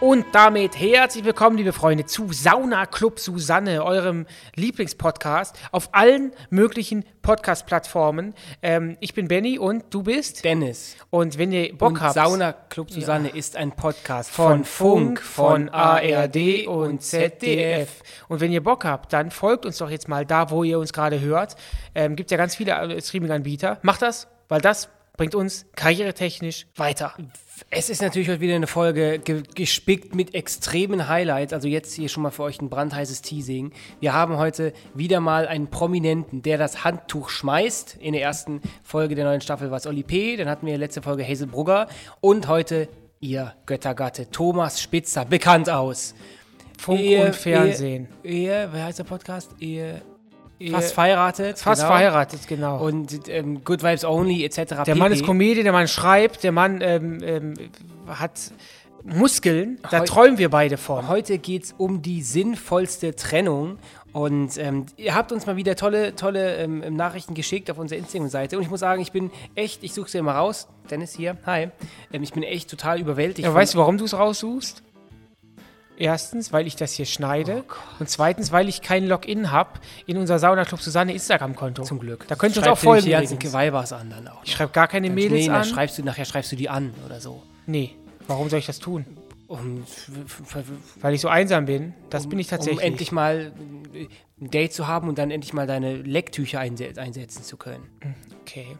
Und damit herzlich willkommen, liebe Freunde, zu Sauna Club Susanne, eurem Lieblingspodcast auf allen möglichen Podcast-Plattformen. Ähm, ich bin Benny und du bist Dennis. Und wenn ihr Bock und habt, Sauna Club Susanne ist ein Podcast von Funk, von ARD und ZDF. Und wenn ihr Bock habt, dann folgt uns doch jetzt mal da, wo ihr uns gerade hört. Ähm, gibt ja ganz viele äh, Streaming-Anbieter. Macht das, weil das bringt uns karrieretechnisch weiter. Es ist natürlich heute wieder eine Folge ge gespickt mit extremen Highlights. Also jetzt hier schon mal für euch ein brandheißes Teasing. Wir haben heute wieder mal einen Prominenten, der das Handtuch schmeißt. In der ersten Folge der neuen Staffel war es Oli P. Dann hatten wir letzte Folge Hazel Brugger. Und heute ihr Göttergatte Thomas Spitzer, bekannt aus Funk Ehe- und Fernsehen. Ehe, Ehe, wer heißt der Podcast? Ehe, Ehe- fast verheiratet. Fast genau. verheiratet, genau. Und ähm, Good Vibes Only etc. Der pp. Mann ist Comedian, der Mann schreibt, der Mann ähm, ähm, hat Muskeln. Da Heu- träumen wir beide von. Heute geht es um die sinnvollste Trennung. Und ähm, ihr habt uns mal wieder tolle, tolle ähm, Nachrichten geschickt auf unserer Instagram-Seite. Und ich muss sagen, ich bin echt, ich suche sie immer raus. Dennis hier, hi. Ähm, ich bin echt total überwältigt. Ja, weißt du, warum du es raussuchst? Erstens, weil ich das hier schneide. Oh und zweitens, weil ich kein Login habe in unser Sauna Club Susanne Instagram-Konto. Zum Glück. Da könnt ihr uns auch folgen. Die ganzen an dann auch. Ich schreibe gar keine Mädels nee, an. schreibst du, nachher schreibst du die an oder so. nee, warum soll ich das tun? Um, Weil ich so einsam bin. Das bin ich um tatsächlich. endlich mal äh, ein Date zu haben und dann endlich mal deine Lecktücher einse einsetzen zu können. okay.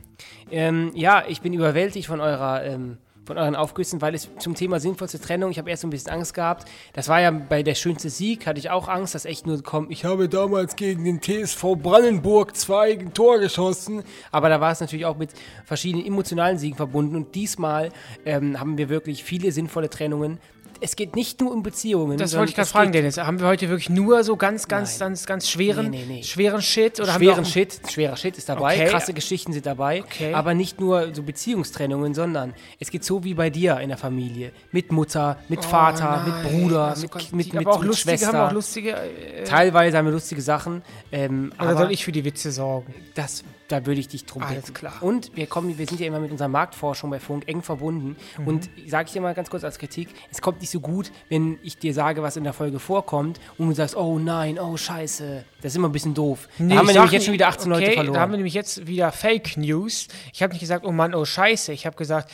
Ähm, ja, ich bin überwältigt von eurer, ähm, von euren Aufgüssen, weil es zum Thema sinnvollste Trennung, ich habe erst so ein bisschen Angst gehabt. Das war ja bei der schönste Sieg, hatte ich auch Angst, dass echt nur kommt, ich habe damals gegen den TSV Brandenburg zwei Tor geschossen. Aber da war es natürlich auch mit verschiedenen emotionalen Siegen verbunden und diesmal ähm, haben wir wirklich viele sinnvolle Trennungen. Es geht nicht nur um Beziehungen. Das wollte ich gerade fragen, Dennis. Haben wir heute wirklich nur so ganz, ganz, Nein. ganz, ganz schweren, Nee, nee, nee. schweren Shit? Oder haben wir schweren Shit, schwerer Shit ist dabei, Okay. krasse Geschichten sind dabei, Okay. aber nicht nur so Beziehungstrennungen, sondern es geht so wie bei dir in der Familie. Mit Mutter, mit Vater, Oh nein. mit Bruder, Also mit, mit, mit, aber auch mit lustige, Schwester. haben auch lustige. Äh, Teilweise haben wir lustige Sachen. Ähm, oder aber soll ich für die Witze sorgen? das, da würde ich dich drum Alles bitten. klar. Und wir kommen, wir sind ja immer mit unserer Marktforschung bei Funk eng verbunden. Mhm. Und sage ich dir mal ganz kurz als Kritik, es kommt nicht so gut, wenn ich dir sage, was in der Folge vorkommt und du sagst, oh nein, oh scheiße. Das ist immer ein bisschen doof. Nee, da haben wir ich nämlich jetzt schon wieder nicht- 18 okay, Leute verloren. Da haben wir nämlich jetzt wieder Fake News. Ich habe nicht gesagt, oh Mann, oh Scheiße. Ich habe gesagt,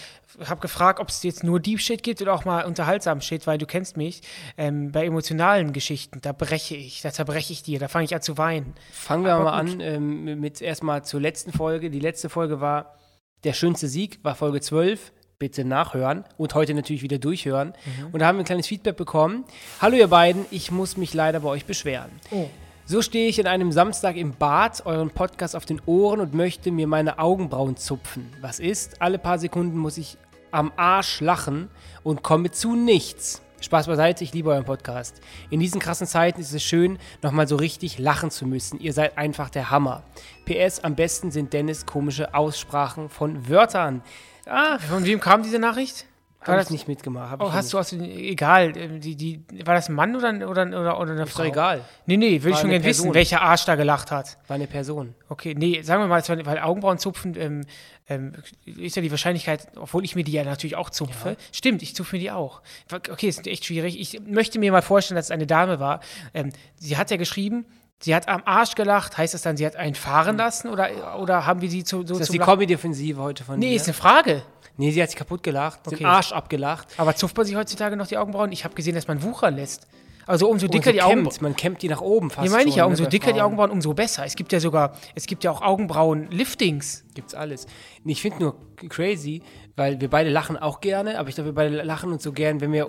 habe gefragt, ob es jetzt nur Deep Shit gibt oder auch mal unterhaltsamen Shit, weil du kennst mich. Ähm, bei emotionalen Geschichten, da breche ich, da zerbreche ich dir, da fange ich an zu weinen. Fangen wir Aber mal gut. an ähm, mit erstmal zur letzten Folge. Die letzte Folge war der schönste Sieg, war Folge 12. Bitte nachhören und heute natürlich wieder durchhören. Mhm. Und da haben wir ein kleines Feedback bekommen. Hallo ihr beiden, ich muss mich leider bei euch beschweren. Oh. So stehe ich in einem Samstag im Bad, euren Podcast auf den Ohren und möchte mir meine Augenbrauen zupfen. Was ist? Alle paar Sekunden muss ich am Arsch lachen und komme zu nichts. Spaß beiseite, ich liebe euren Podcast. In diesen krassen Zeiten ist es schön, nochmal so richtig lachen zu müssen. Ihr seid einfach der Hammer. PS, am besten sind Dennis komische Aussprachen von Wörtern. Ah, Von wem kam diese Nachricht? War habe das ich nicht mitgemacht. Oh, hast du aus egal, äh, die, die, war das ein Mann oder, oder, oder, oder eine Ist Frau? doch egal. Nee, nee, will ich schon gerne wissen, welcher Arsch da gelacht hat. War eine Person. Okay, nee, sagen wir mal, weil Augenbrauen zupfen ähm, ähm, ist ja die Wahrscheinlichkeit, obwohl ich mir die ja natürlich auch zupfe. Stimmt, ich zupfe mir die auch. Okay, ist echt schwierig. Ich möchte mir mal vorstellen, dass es eine Dame war. Ähm, sie hat ja geschrieben, sie hat am Arsch gelacht. Heißt das dann, sie hat einen fahren lassen oder, oder haben wir sie zu, so Ist das die Comedy-Offensive heute von Nee, dir? ist eine Frage. Nee, sie hat sich kaputt gelacht, Okay. den Arsch abgelacht. Aber zupft man sich heutzutage noch die Augenbrauen? Ich habe gesehen, dass man Wucher lässt. Also umso dicker Und so die Augenbrauen. Man kämmt die nach oben fast Hier meine ich ja, ne, umso bei dicker die. Augenbrauen, umso besser. Es gibt ja sogar, es gibt ja auch Augenbrauen-Liftings. Gibt's alles. Ich finde nur crazy, weil wir beide lachen auch gerne, aber ich glaube, wir beide lachen uns so gern, wenn wir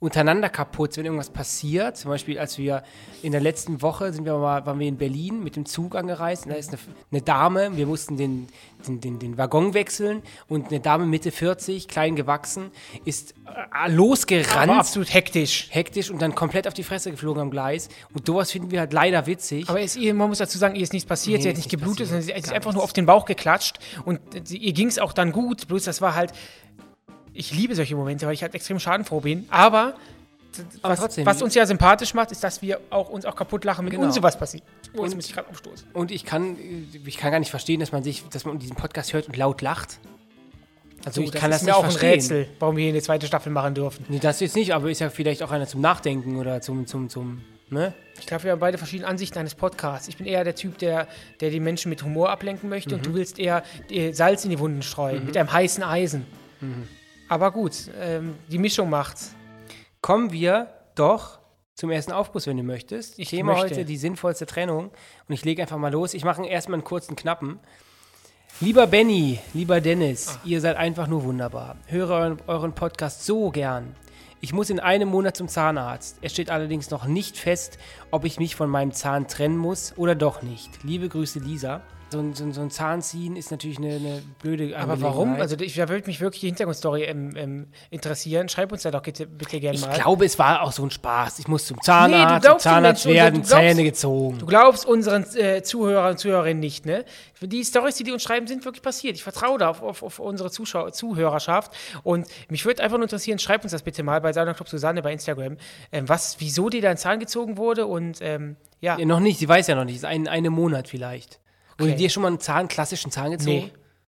untereinander kaputt, wenn irgendwas passiert. Zum Beispiel, als wir in der letzten Woche sind wir mal, waren wir in Berlin mit dem Zug angereist und da ist eine, eine Dame, wir mussten den, den, den, den Waggon wechseln und eine Dame Mitte 40, klein gewachsen, ist äh, losgerannt. Aber absolut hektisch. hektisch und dann komplett auf die Fresse geflogen am Gleis. Und sowas finden wir halt leider witzig. Aber ihr, man muss dazu sagen, ihr ist nichts passiert, Nee, sie hat ist nicht geblutet, sondern sie ist einfach nur nichts. auf den Bauch geklatscht und sie, ihr ging es auch dann gut, bloß das war halt, ich liebe solche Momente, weil ich halt extrem schadenfroh bin, aber Aber was, trotzdem. was uns ja sympathisch macht, ist, dass wir auch uns auch kaputt lachen, wenn Genau. uns sowas passiert. Oh, jetzt Und- muss ich gerade aufstoßen. Und ich kann, ich kann gar nicht verstehen, dass man sich, dass man diesen Podcast hört und laut lacht. Also So, ich kann das ist nicht auch ein verstehen. Rätsel, warum wir hier eine zweite Staffel machen dürfen. Nee, das jetzt nicht, aber ist ja vielleicht auch einer zum Nachdenken oder zum, zum, zum, ne? Ich glaube, wir haben beide verschiedene Ansichten eines Podcasts. Ich bin eher der Typ, der, der die Menschen mit Humor ablenken möchte Mhm. und du willst eher äh, Salz in die Wunden streuen, mit einem heißen Eisen. Mhm. Aber gut, ähm, die Mischung macht's. Kommen wir doch zum ersten Aufguss, wenn du möchtest. Ich Thema möchte. heute die sinnvollste Trennung. Und ich lege einfach mal los. Ich mache erstmal einen kurzen Knappen. Lieber Benny, lieber Dennis, ihr seid einfach nur wunderbar. Höre euren, euren Podcast so gern. Ich muss in einem Monat zum Zahnarzt. Es steht allerdings noch nicht fest, ob ich mich von meinem Zahn trennen muss oder doch nicht. Liebe Grüße, Lisa. So ein, so ein, so ein Zahn ziehen ist natürlich eine, eine blöde Aber warum? Also ich, da würde mich wirklich die Hintergrundstory ähm, ähm, interessieren. Schreib uns da doch bitte, bitte gerne ich mal. glaube, es war auch so ein Spaß. Ich muss zum Nee, Zahnarzt, du zum Zahnarzt Menschen, werden, glaubst- Zähne gezogen. Du glaubst unseren äh, Zuhörern und Zuhörerinnen nicht, ne? Die Stories, die die uns schreiben, sind wirklich passiert. Ich vertraue da auf, auf, auf unsere Zuschau Zuhörerschaft. Und mich würde einfach nur interessieren, schreibt uns das bitte mal bei Sauna Club Susanne bei Instagram, ähm, was, wieso dir dein Zahn gezogen wurde und ähm, ja. Ja, noch nicht, sie weiß ja noch nicht. Ein, einen Monat vielleicht. Wurde dir schon mal einen Zahn, klassischen Zahn gezogen? Nee.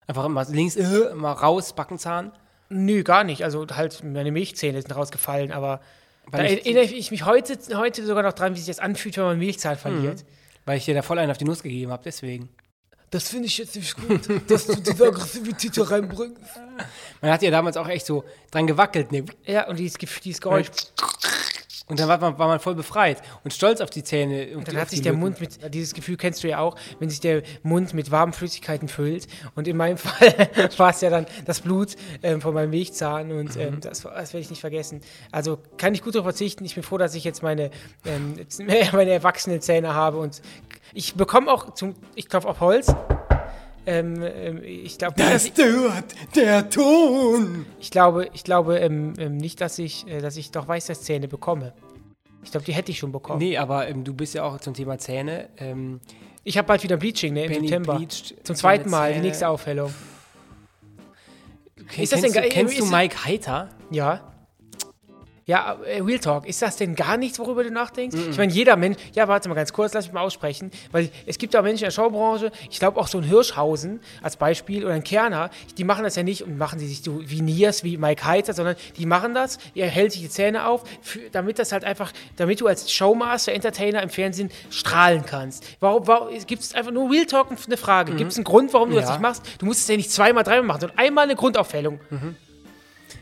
Einfach mal links, äh, mal raus, Backenzahn. Nö, gar nicht. Also halt meine Milchzähne sind rausgefallen, aber da Weil ich- erinnere ich mich heute, heute sogar noch dran, wie sich das anfühlt, wenn man Milchzahn verliert. Weil ich dir da voll einen auf die Nuss gegeben habe, deswegen. Das finde ich jetzt nicht gut, dass du diese Aggressivität da reinbringst. Man hat ja damals auch echt so dran gewackelt, ne? Ja, und dieses, dieses Geräusch. Und dann war man, war man voll befreit und stolz auf die Zähne. Und Dann hat sich der Mund mit, dieses Gefühl kennst du ja auch, wenn sich der Mund mit warmen Flüssigkeiten füllt. Und in meinem Fall war es ja dann das Blut ähm, von meinem Milchzahn und ähm, das, das werde ich nicht vergessen. Also kann ich gut darauf verzichten. Ich bin froh, dass ich jetzt meine, ähm, meine erwachsenen Zähne habe und ich bekomme auch zum, ich klopfe auf Holz. Ähm, ähm, ich glaube, tut der Ton. ich glaube, ich glaube ähm, ähm, nicht, dass ich, äh, dass ich doch Weisheitszähne bekomme. Ich glaube, die hätte ich schon bekommen. Nee, aber ähm, du bist ja auch zum Thema Zähne. Ähm, Ich habe bald wieder Bleaching, ne, im Benny September. Zum zweiten Mal, die Zähne. nächste Aufhellung. Okay, Ist das kennst denn du, kennst du ist- Mike Heiter? Ja. Ja, äh, Real Talk, ist das denn gar nichts, worüber du nachdenkst? Ich meine, jeder Mensch, ja, warte mal ganz kurz, lass mich mal aussprechen, weil es gibt auch Menschen in der Showbranche, ich glaube auch so ein Hirschhausen als Beispiel oder ein Kerner, die machen das ja nicht und machen sie sich so wie Niers, wie Mike Heiter, sondern die machen das, er hält sich die Zähne auf, für, damit das halt einfach, damit du als Showmaster, Entertainer im Fernsehen strahlen kannst. Warum, warum gibt es einfach nur Real Talk eine Frage? Gibt es einen Grund, warum du das Ja. nicht machst? Du musst es ja nicht zweimal, dreimal machen, sondern einmal eine Grundaufhellung.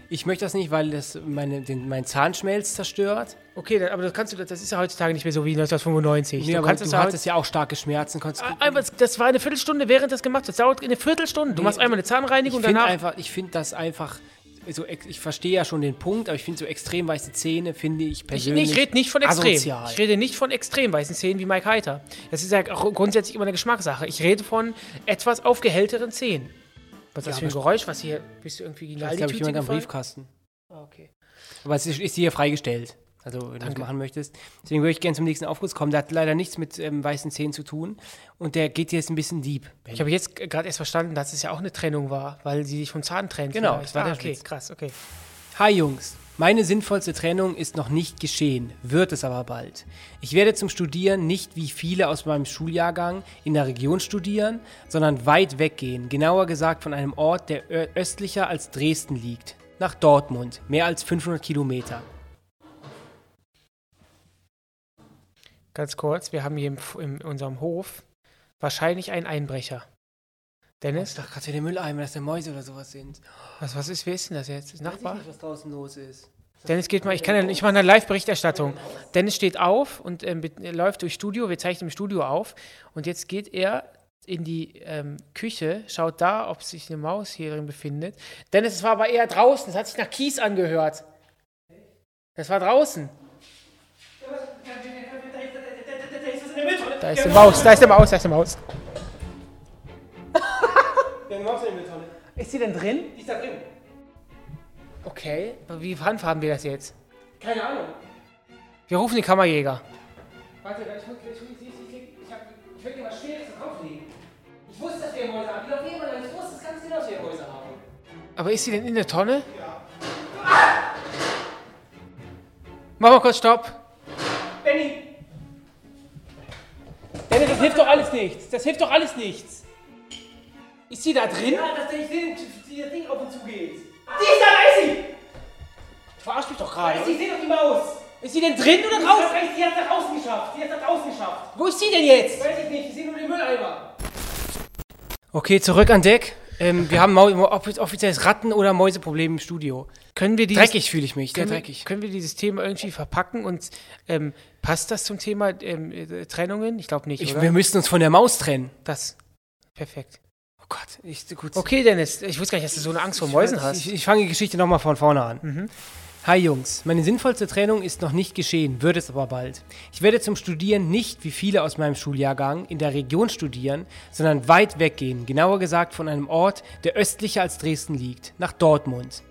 Ich möchte das nicht, weil das meine, den, mein Zahnschmelz zerstört. Okay, dann, aber das kannst du, das ist ja heutzutage nicht mehr so wie 1995. Nee, du kannst du heute, hattest ja auch starke Schmerzen. Konntest, aber das war eine Viertelstunde, während das gemacht wird. Das dauert eine Viertelstunde. Du machst einmal eine Zahnreinigung ich und finde danach. einfach, ich finde das einfach, so, ich verstehe ja schon den Punkt, aber ich finde so extrem weiße Zähne, finde ich Ich, persönlich nee, ich rede nicht von extrem. asozial. Ich rede nicht von extrem weißen Zähnen wie Mike Heiter. Das ist ja auch grundsätzlich immer eine Geschmackssache. Ich rede von etwas aufgehellteren Zähnen. Was ist das Ja, für ein Geräusch? Was hier, bist du irgendwie gegen Da die ist, glaube ich, jemand am? Briefkasten. Ah, Okay. Aber es ist, ist hier freigestellt. Also, wenn du das machen möchtest. Deswegen würde ich gerne zum nächsten Aufguss kommen. Der hat leider nichts mit ähm, weißen Zähnen zu tun. Und der geht jetzt ein bisschen deep. Ich habe jetzt gerade erst verstanden, dass es ja auch eine Trennung war, weil sie sich vom Zahn trennt. Genau, vielleicht. das war ah, der okay, Witz. krass, okay. Hi Jungs, meine sinnvollste Trennung ist noch nicht geschehen, wird es aber bald. Ich werde zum Studieren nicht wie viele aus meinem Schuljahrgang in der Region studieren, sondern weit weggehen, genauer gesagt von einem Ort, der östlicher als Dresden liegt, nach Dortmund, mehr als 500 Kilometer. Ganz kurz, wir haben hier im, in unserem Hof wahrscheinlich einen Einbrecher. Dennis, Ich dachte gerade, der Mülleimer, dass da Mäuse oder sowas sind. was, was ist, wer ist denn das jetzt? Ist Weiß ich Nachbar? nicht, was draußen los ist. Dennis geht mal, ich kann ich mache eine Live-Berichterstattung. Dennis steht auf und ähm, läuft durchs Studio, wir zeichnen im Studio auf und jetzt geht er in die ähm, Küche, schaut da, ob sich eine Maus hier drin befindet. Dennis, es war aber eher draußen, es hat sich nach Kies angehört. Das war draußen. Da ist eine Maus, da ist eine Maus, da ist eine Maus. Ist sie denn drin? Die ist da drin. Okay, wie handhaben wir das jetzt? Keine Ahnung. Wir rufen den Kammerjäger. Warte, ich, ich, ich, ich, ich, ich, hab- ich will dir was Schweres drauflegen. Ich wusste, dass wir Mäuse haben. Die laufen immer, ich wusste es ganz genau, dass wir Mäuse haben. Aber ist sie denn in der Tonne? Ja. Mach mal kurz Stopp. Benny! Benny, das hilft doch alles nichts. Das hilft doch alles nichts. Ist sie da drin? Ja, dass ich sehe, wie das Ding auf und zu geht. Die ist da, da ist sie! Du verarsch mich doch gerade. Ich sehe doch die Maus. Ist sie denn drin oder draußen? hat die hat nach außen geschafft. Die hat nach außen geschafft. Wo ist sie denn jetzt? Weiß ich nicht, ich sehe nur den Mülleimer. Okay, zurück an Deck. Ähm, wir haben offizielles Ratten- oder Mäuseproblem im Studio. Können wir dieses, Dreckig fühle ich mich, sehr können, wir, dreckig. können wir dieses Thema irgendwie verpacken und ähm, passt das zum Thema ähm, äh, Trennungen? Ich glaube nicht, Ich, oder? wir müssten uns von der Maus trennen. das. Perfekt. Oh Gott, ich, gut. Okay, Dennis, ich wusste gar nicht, dass du so eine Angst vor Mäusen hast. Ich, ich fange die Geschichte nochmal von vorne an. Hi Jungs, meine sinnvollste Trennung ist noch nicht geschehen, wird es aber bald. Ich werde zum Studieren nicht wie viele aus meinem Schuljahrgang in der Region studieren, sondern weit weggehen, genauer gesagt von einem Ort, der östlicher als Dresden liegt, nach Dortmund.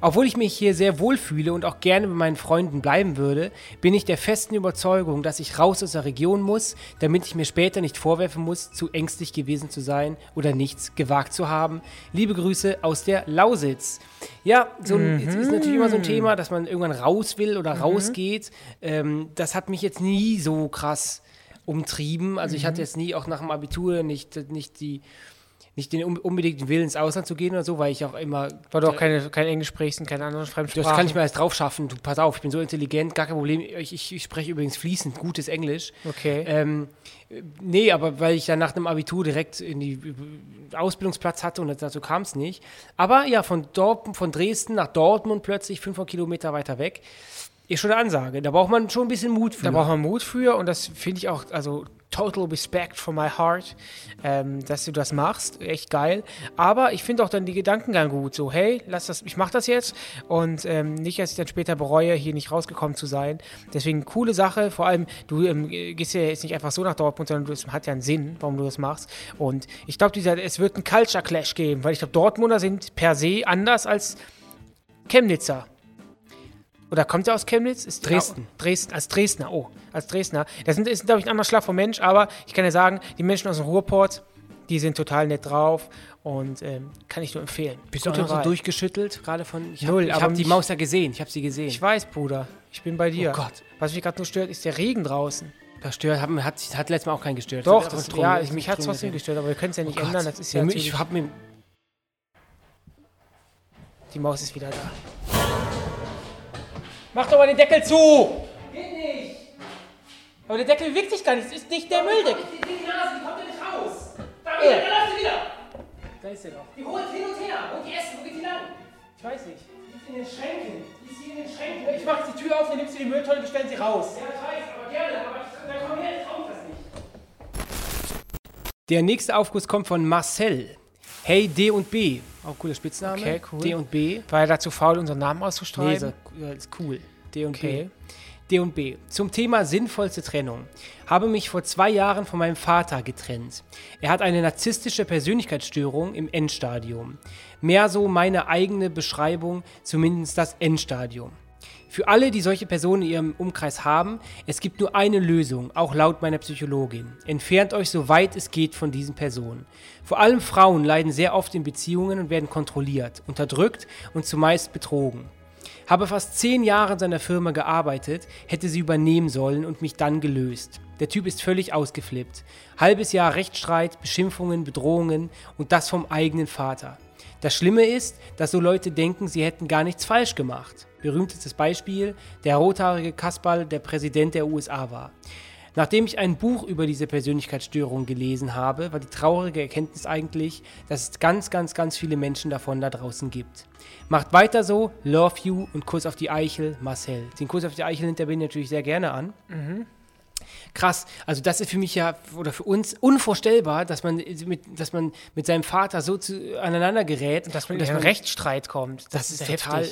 Obwohl ich mich hier sehr wohl fühle und auch gerne mit meinen Freunden bleiben würde, bin ich der festen Überzeugung, dass ich raus aus der Region muss, damit ich mir später nicht vorwerfen muss, zu ängstlich gewesen zu sein oder nichts gewagt zu haben. Liebe Grüße aus der Lausitz. Ja, so ein, es ist natürlich immer so ein Thema, dass man irgendwann raus will oder rausgeht. Ähm, das hat mich jetzt nie so krass umtrieben. Also ich hatte jetzt nie, auch nach dem Abitur, nicht, nicht die nicht den un- unbedingten Willen ins Ausland zu gehen oder so, weil ich auch immer Weil du auch keine, kein Englisch sprichst und keine anderen Fremdsprachen. das kann ich mir erst drauf schaffen. Du, pass auf, ich bin so intelligent, gar kein Problem. Ich, ich, ich spreche übrigens fließend gutes Englisch. Okay. Ähm, äh, nee, aber weil ich dann nach dem Abitur direkt in die Ausbildungsplatz hatte und dazu kam es nicht. Aber ja, von, Dort, von Dresden nach Dortmund plötzlich 500 Kilometer weiter weg, ist schon eine Ansage. Da braucht man schon ein bisschen Mut für. Da braucht man Mut für und das finde ich auch, also total respect from my heart, ähm, dass du das machst. Echt geil. Aber ich finde auch dann die Gedankengang gut. So, hey, lass das, ich mache das jetzt und ähm, nicht, dass ich dann später bereue, hier nicht rausgekommen zu sein. Deswegen coole Sache. Vor allem, du ähm, gehst ja jetzt nicht einfach so nach Dortmund, sondern du, es hat ja einen Sinn, warum du das machst. Und ich glaube, es wird einen Culture Clash geben, weil ich glaube, Dortmunder sind per se anders als Chemnitzer. Oder kommt er aus Chemnitz? Ist Dresden. Dresden, als Dresdner, oh, als Dresdner. Das ist, glaube ich, ein anderer Schlag von Mensch, aber ich kann ja sagen, die Menschen aus dem Ruhrport, die sind total nett drauf und ähm, kann ich nur empfehlen. Bist du auch Gute noch so durchgeschüttelt, gerade von. Ich Null, hab, ich habe die Maus ja gesehen. Ich habe sie gesehen. Ich weiß, Bruder, ich bin bei dir. Oh Gott. Was mich gerade nur stört, ist der Regen draußen. das stört, hat, hat, hat letztes Mal auch keinen gestört. Doch, das, drum- ja, ich, mich hat es trotzdem gestört, aber wir können es ja nicht Oh ändern. Das ist ja Ja, ich habe mir die Maus ist wieder da. Mach doch mal den Deckel zu! Geht nicht! Aber der Deckel bewegt sich gar nicht, es ist nicht der Mülldeckel. Die Nase, die kommt ja nicht raus. Da, wieder, da läuft sie wieder. Da ist er doch. Die holt hin und her. Und die essen, wo geht die lang? Ich weiß nicht. Die ist in den Schränken. Die ist hier in den Schränken. Ich mach die Tür auf, dann nimmst du die Mülltonne und stellen sie raus. Ja, ich weiß, aber gerne. Aber ich, dann komm her, ich rauf das nicht. Der nächste Aufguss kommt von Marcel. Hey D und B. Auch cooler Spitzname. Okay, cool. D und B. War er dazu faul, unseren Namen Nee, auszuschreiben? ja, ist cool. D und Okay. B. D und B. Zum Thema sinnvollste Trennung. Habe mich vor zwei Jahren von meinem Vater getrennt. Er hat eine narzisstische Persönlichkeitsstörung im Endstadium. Mehr so meine eigene Beschreibung, zumindest das Endstadium. Für alle, die solche Personen in ihrem Umkreis haben, es gibt nur eine Lösung, auch laut meiner Psychologin. Entfernt euch so weit es geht von diesen Personen. Vor allem Frauen leiden sehr oft in Beziehungen und werden kontrolliert, unterdrückt und zumeist betrogen. Habe fast zehn Jahre in seiner Firma gearbeitet, hätte sie übernehmen sollen und mich dann gelöst. Der Typ ist völlig ausgeflippt. Halbes Jahr Rechtsstreit, Beschimpfungen, Bedrohungen und das vom eigenen Vater. Das Schlimme ist, dass so Leute denken, sie hätten gar nichts falsch gemacht. Berühmtestes Beispiel, der rothaarige Kasperl, der Präsident der USA war. Nachdem ich ein Buch über diese Persönlichkeitsstörung gelesen habe, war die traurige Erkenntnis eigentlich, dass es ganz, ganz, ganz viele Menschen davon da draußen gibt. Macht weiter so, love you und Kuss auf die Eichel, Marcel. Den Kuss auf die Eichel der Ben natürlich sehr gerne an. Krass, also das ist für mich ja oder für uns unvorstellbar, dass man mit, dass man mit seinem Vater so zu, aneinander gerät. dass man und in einen Rechtsstreit kommt. Das, Das ist, ist heftig. total-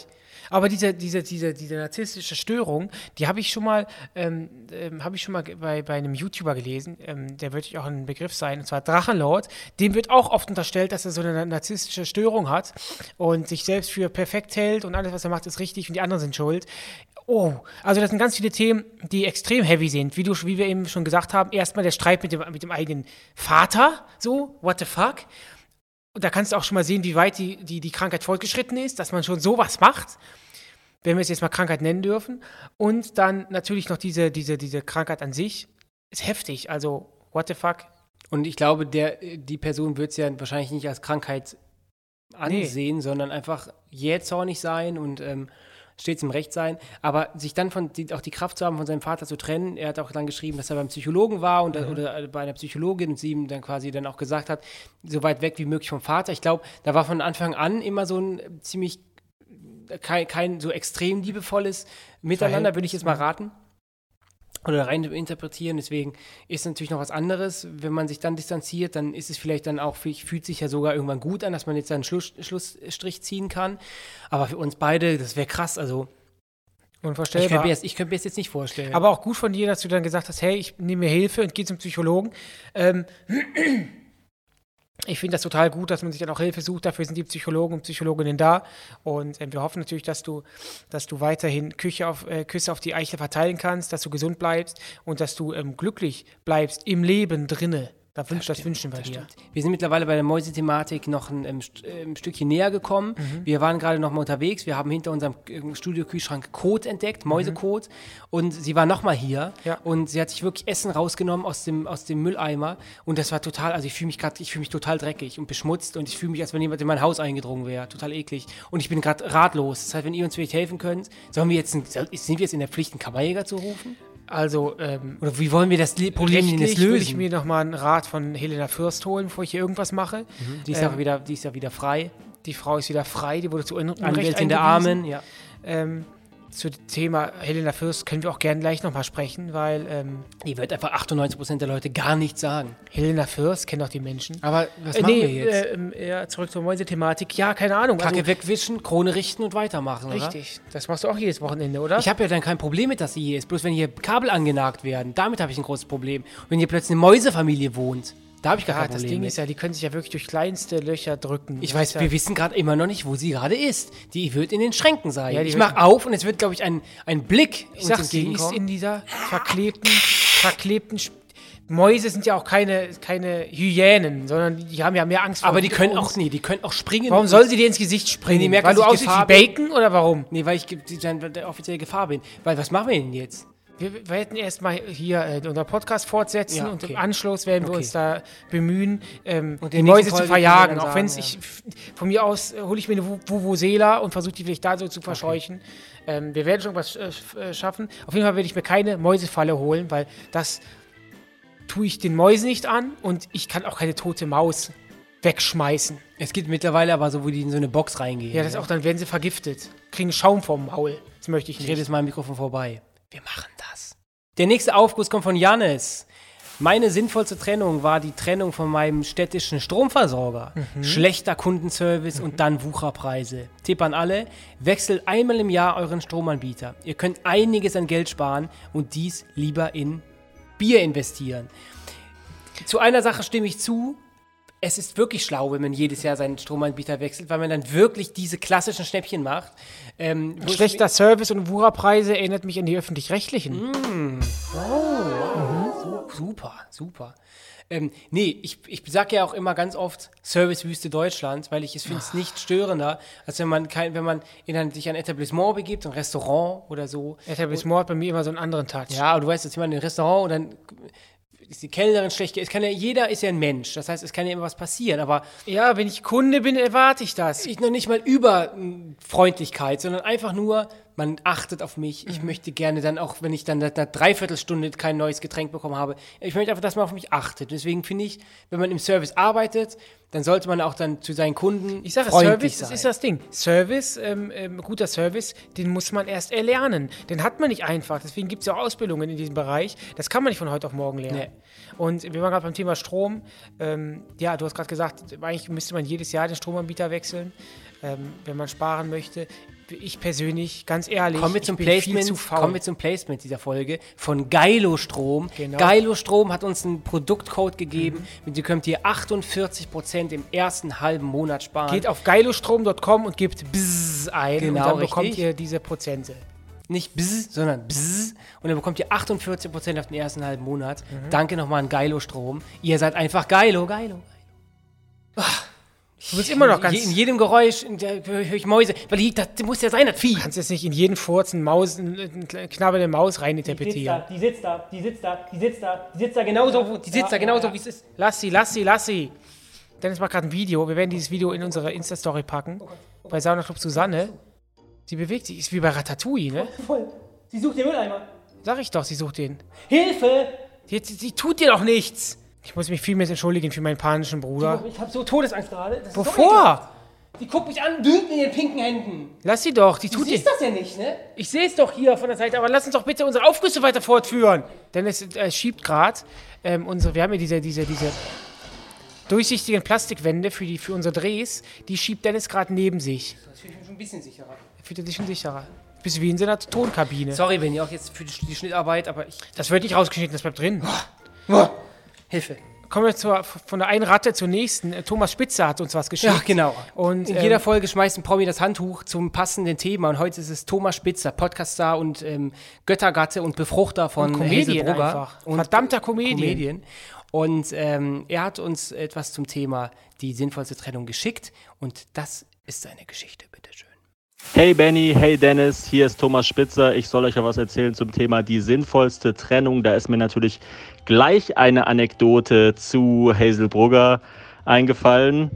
Aber diese, diese, diese, diese narzisstische Störung, die habe ich schon mal, ähm, ähm, habe ich schon mal bei, bei einem YouTuber gelesen, ähm, der wird auch ein Begriff sein, und zwar Drachenlord. Dem wird auch oft unterstellt, dass er so eine narzisstische Störung hat und sich selbst für perfekt hält und alles, was er macht, ist richtig und die anderen sind schuld. Oh, also das sind ganz viele Themen, die extrem heavy sind. Wie, du, wie wir eben schon gesagt haben, erstmal der Streit mit dem, mit dem eigenen Vater, so, what the fuck? Und da kannst du auch schon mal sehen, wie weit die, die, die Krankheit fortgeschritten ist, dass man schon sowas macht. wenn wir es jetzt mal Krankheit nennen dürfen. Und dann natürlich noch diese, diese, diese Krankheit an sich. Ist heftig. Also, what the fuck? Und ich glaube, der, die Person wird es ja wahrscheinlich nicht als Krankheit ansehen, sondern einfach jähzornig sein und ähm, stets im Recht sein. Aber sich dann von, die, auch die Kraft zu haben, von seinem Vater zu trennen. Er hat auch dann geschrieben, dass er beim Psychologen war und, oder bei einer Psychologin und sie ihm dann quasi dann auch gesagt hat, so weit weg wie möglich vom Vater. Ich glaube, da war von Anfang an immer so ein ziemlich kein, kein so extrem liebevolles Miteinander, würde ich jetzt mal raten. Oder rein interpretieren. Deswegen ist natürlich noch was anderes. Wenn man sich dann distanziert, dann ist es vielleicht dann auch, fühlt sich ja sogar irgendwann gut an, dass man jetzt einen Schluss, Schlussstrich ziehen kann. Aber für uns beide, das wäre krass. Also ich Unvorstellbar. könnte, mir ich könnte mir das jetzt nicht vorstellen. Aber auch gut von dir, dass du dann gesagt hast, hey, ich nehme mir Hilfe und gehe zum Psychologen. Ähm, ich finde das total gut, dass man sich dann auch Hilfe sucht. Dafür sind die Psychologen und Psychologinnen da. Und ähm, wir hoffen natürlich, dass du, dass du weiterhin Küche auf, äh, Küsse auf die Eichel verteilen kannst, dass du gesund bleibst und dass du ähm, glücklich bleibst im Leben drinne. Da wünsch, das, wünschen wir Das dir. stimmt. Wir sind mittlerweile bei der Mäusethematik noch ein, ähm, St äh, ein Stückchen näher gekommen. Wir waren gerade noch mal unterwegs. Wir haben hinter unserem äh, Studio-Kühlschrank Kot entdeckt, Mäusekot. Und sie war noch mal hier. Ja. Und sie hat sich wirklich Essen rausgenommen aus dem, aus dem Mülleimer. Und das war total, also ich fühle mich gerade, ich fühle mich total dreckig und beschmutzt. Und ich fühle mich, als wenn jemand in mein Haus eingedrungen wäre. Total eklig. Und ich bin gerade ratlos. Das heißt, wenn ihr uns vielleicht helfen könnt, sollen wir jetzt, ein, sind wir jetzt in der Pflicht, einen Kammerjäger zu rufen? Also, ähm, Oder wie wollen wir das Le- Problem denn jetzt rechtlich würde ich lösen? mir nochmal einen Rat von Helena Fürst holen, bevor ich hier irgendwas mache. Die ist, Ähm, ja wieder, die ist ja wieder frei. Die Frau ist wieder frei, die wurde zu Un Unrecht Anwältin der. Armen, ja. Ähm, zu dem Thema Helena Fürst können wir auch gerne gleich nochmal sprechen, weil ähm, Die wird einfach 98% der Leute gar nichts sagen. Helena Fürst kennt auch die Menschen. Aber was Äh, machen nee, wir jetzt? Äh, ähm, ja, zurück zur Mäuse-Thematik. Ja, keine Ahnung. Kacke Also, wegwischen, Krone richten und weitermachen, oder? richtig. Das machst du auch jedes Wochenende, oder? Ich habe ja dann kein Problem mit, dass sie hier ist. Bloß wenn hier Kabel angenagt werden, damit habe ich ein großes Problem. Und wenn hier plötzlich eine Mäusefamilie wohnt, da habe ich gar ja, kein das Problem Ding mit. ist ja, die können sich ja wirklich durch kleinste Löcher drücken. ich Das weiß, ja, wir wissen gerade immer noch nicht, wo sie gerade ist. Die wird in den Schränken sein. Ja, die ich mache auf und es wird, glaube ich, ein, ein Blick Ich sag, sie ist in dieser verklebten, verklebten. Sp Mäuse sind ja auch keine, keine Hyänen, sondern die, die haben ja mehr Angst vor Aber die können auch, nee, die können auch springen. Warum soll sie dir ins Gesicht springen? die merken, Weil du aussiehst wie Bacon oder warum? Nee, weil ich die- dann der offizielle Gefahr bin. Weil was machen wir denn jetzt? Wir, hätten erstmal hier äh, unseren Podcast fortsetzen Ja, und okay. im Anschluss werden wir Okay. uns da bemühen, ähm, Und die Mäuse nächsten zu Folge verjagen. Auch wenn sagen, ich f- von mir aus äh, hole ich mir eine Vu- Vuvuzela und versuche die vielleicht da so zu verscheuchen. Ähm, wir werden schon was äh, äh, schaffen. Auf jeden Fall werde ich mir keine Mäusefalle holen, weil das tue ich den Mäusen nicht an und ich kann auch keine tote Maus wegschmeißen. Es gibt mittlerweile aber so, wo die in so eine Box reingehen. Ja, das ist auch dann werden sie vergiftet, kriegen Schaum vom Maul. Das möchte ich Ich rede nicht. jetzt mal am Mikrofon vorbei. Wir machen. Der nächste Aufguss kommt von Janis. Meine sinnvollste Trennung war die Trennung von meinem städtischen Stromversorger. Schlechter Kundenservice und dann Wucherpreise. Tipp an alle, wechselt einmal im Jahr euren Stromanbieter. Ihr könnt einiges an Geld sparen und dies lieber in Bier investieren. Zu einer Sache stimme ich zu. Es ist wirklich schlau, wenn man jedes Jahr seinen Stromanbieter wechselt, weil man dann wirklich diese klassischen Schnäppchen macht. Ähm, Schlechter Service und Wucherpreise erinnert mich an die öffentlich-rechtlichen. Super, super. Ähm, nee, ich, ich sage ja auch immer ganz oft Servicewüste Deutschland, weil ich es finde es nicht störender, als wenn man kein, wenn man in ein, sich ein Etablissement begibt, ein Restaurant oder so. Etablissement hat bei mir immer so einen anderen Touch. Ja, aber du weißt, dass jemand in ein Restaurant und dann ist die Kellnerin schlecht. Es kann ja, jeder ist ja ein Mensch. Das heißt, es kann ja immer was passieren. Aber Ja, wenn ich Kunde bin, erwarte ich das. ich noch nicht mal über mm, Freundlichkeit, sondern einfach nur, man achtet auf mich. Ich möchte gerne dann auch, wenn ich dann nach einer Dreiviertelstunde kein neues Getränk bekommen habe, ich möchte einfach, dass man auf mich achtet. Deswegen finde ich, wenn man im Service arbeitet, dann sollte man auch dann zu seinen Kunden Ich sage, Service, sein. das ist das Ding. Service, ähm, ähm, guter Service, den muss man erst erlernen. Den hat man nicht einfach. Deswegen gibt es ja auch Ausbildungen in diesem Bereich. Das kann man nicht von heute auf morgen lernen. Nee. Und wir waren gerade beim Thema Strom. Ähm, ja, du hast gerade gesagt, eigentlich müsste man jedes Jahr den Stromanbieter wechseln, ähm, wenn man sparen möchte. Ich persönlich, ganz ehrlich, Kommen wir, ich zum Placement, zu faul. kommen wir zum Placement dieser Folge von Geilo Strom. Genau. Geilo Strom hat uns einen Produktcode gegeben, Mhm. mit dem könnt ihr 48% im ersten halben Monat sparen. Geht auf geilostrom.com und gebt BZZ ein und Genau, dann bekommt richtig. ihr diese Prozente. Nicht bzz, sondern bzz. Und dann bekommt ihr 48% auf den ersten halben Monat. Mhm. Danke nochmal an Geilo Strom. Ihr seid einfach Geilo, Geilo. Ah, Du bist immer noch ganz. In jedem Geräusch höre ich Mäuse. Weil die, das muss ja sein, das Vieh. Du kannst jetzt nicht in jeden Furz eine Maus, eine knabbernde Maus reininterpretieren. die sitzt da, die sitzt da, die sitzt da, die sitzt da genauso, die sitzt da genauso, wie es ist. Lass sie, lass sie, lass sie. Dennis macht gerade ein Video. Wir werden dieses Video in unsere Insta-Story packen. Bei Sauna Club Susanne. Sie bewegt sich. Ist wie bei Ratatouille, ne? Voll. Sie sucht den Mülleimer. Sag ich doch, sie sucht den. Hilfe! Sie, sie, sie tut dir doch nichts. Ich muss mich vielmehr entschuldigen für meinen panischen Bruder. Ich habe so Todesangst gerade. Das. Wovor? Die guckt mich an, dünnt in den pinken Händen. Lass sie doch, die Du tut dir. siehst das ja nicht, ne? Ich sehe es doch hier von der Seite, aber lass uns doch bitte unsere Aufgüsse weiter fortführen. Denn es äh, schiebt gerade ähm, unsere, wir haben ja diese, diese, diese durchsichtigen Plastikwände für, die, für unsere Drehs, die schiebt Dennis gerade neben sich. Das fühle ich mich schon ein bisschen sicherer. Fühlt er sich schon sicherer. Bist wie in so einer Tonkabine. Sorry, Benny, auch jetzt für die, die Schnittarbeit, aber ich. Das wird nicht rausgeschnitten, das bleibt drin. Hilfe. Kommen wir zur, von der einen Ratte zur nächsten. Äh, Thomas Spitzer hat uns was geschickt. Ja, genau. Und in ähm, jeder Folge schmeißt ein Promi das Handtuch zum passenden Thema. Und heute ist es Thomas Spitzer, Podcaststar und ähm, Göttergatte und Befruchter von Und Comedian einfach. Verdammter Comedian. Comedian. Und ähm, er hat uns etwas zum Thema die sinnvollste Trennung geschickt. Und das ist seine Geschichte, bitteschön. Hey Benny, hey Dennis, hier ist Thomas Spitzer. Ich soll euch ja was erzählen zum Thema die sinnvollste Trennung. Da ist mir natürlich gleich eine Anekdote zu Hazel Brugger eingefallen.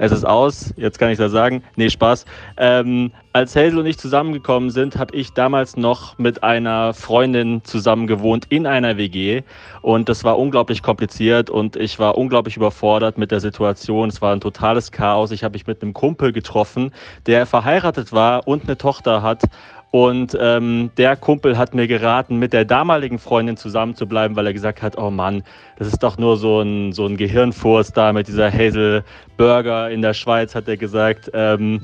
Es ist aus, jetzt kann ich das sagen. Nee, Spaß. Ähm, als Hazel und ich zusammengekommen sind, habe ich damals noch mit einer Freundin zusammen gewohnt in einer WG. Und das war unglaublich kompliziert und ich war unglaublich überfordert mit der Situation. Es war ein totales Chaos. Ich habe mich mit einem Kumpel getroffen, der verheiratet war und eine Tochter hat. Und ähm, der Kumpel hat mir geraten, mit der damaligen Freundin zusammen zu bleiben, weil er gesagt hat, oh Mann, das ist doch nur so ein, so ein Gehirnfurz da mit dieser Hazel Burger in der Schweiz, hat er gesagt. Ähm,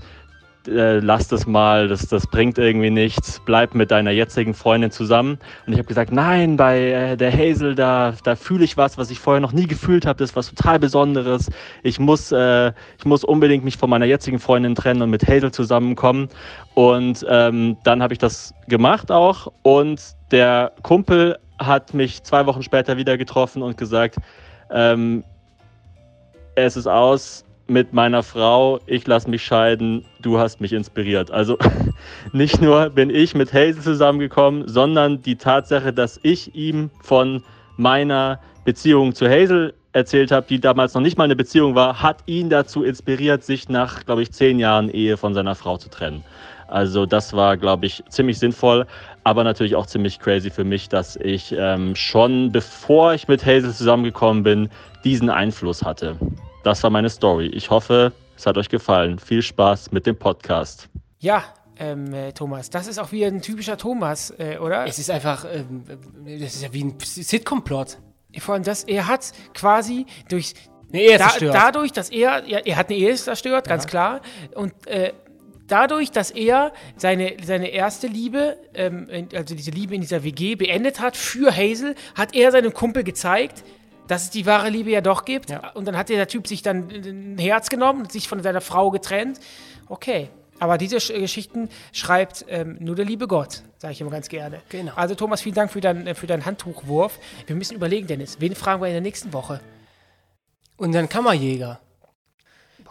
äh, lass das mal, das, das bringt irgendwie nichts, bleib mit deiner jetzigen Freundin zusammen. Und ich habe gesagt, nein, bei äh, der Hazel, da, da fühle ich was, was ich vorher noch nie gefühlt habe, das ist was total Besonderes. Ich muss, äh, ich muss unbedingt mich von meiner jetzigen Freundin trennen und mit Hazel zusammenkommen. Und ähm, dann habe ich das gemacht auch. Und der Kumpel hat mich zwei Wochen später wieder getroffen und gesagt, ähm, es ist aus mit meiner Frau, ich lasse mich scheiden, du hast mich inspiriert. Also nicht nur bin ich mit Hazel zusammengekommen, sondern die Tatsache, dass ich ihm von meiner Beziehung zu Hazel erzählt habe, die damals noch nicht mal eine Beziehung war, hat ihn dazu inspiriert, sich nach, glaube ich, zehn Jahren Ehe von seiner Frau zu trennen. Also das war, glaube ich, ziemlich sinnvoll, aber natürlich auch ziemlich crazy für mich, dass ich ähm, schon bevor ich mit Hazel zusammengekommen bin, diesen Einfluss hatte. Das war meine Story. Ich hoffe, es hat euch gefallen. Viel Spaß mit dem Podcast. Ja, ähm, äh, Thomas, das ist auch wieder ein typischer Thomas, äh, oder? Es ist einfach, ähm, das ist ja wie ein Sitcom-Plot. Vor allem das, er hat quasi durch Eine Ehe da, zerstört. dadurch, dass er, ja, er hat eine Ehe zerstört, ganz klar. Und äh, dadurch, dass er seine, seine erste Liebe, ähm, also diese Liebe in dieser WG beendet hat für Hazel, hat er seinem Kumpel gezeigt, dass es die wahre Liebe ja doch gibt. Ja. Und dann hat der Typ sich dann ein Herz genommen und sich von seiner Frau getrennt. Okay. Aber diese Sch Geschichten schreibt ähm, nur der liebe Gott, sage ich immer ganz gerne. Genau. Also Thomas, vielen Dank für, dein, äh, für deinen Handtuchwurf. Wir müssen überlegen, Dennis, wen fragen wir in der nächsten Woche? Dann Kammerjäger.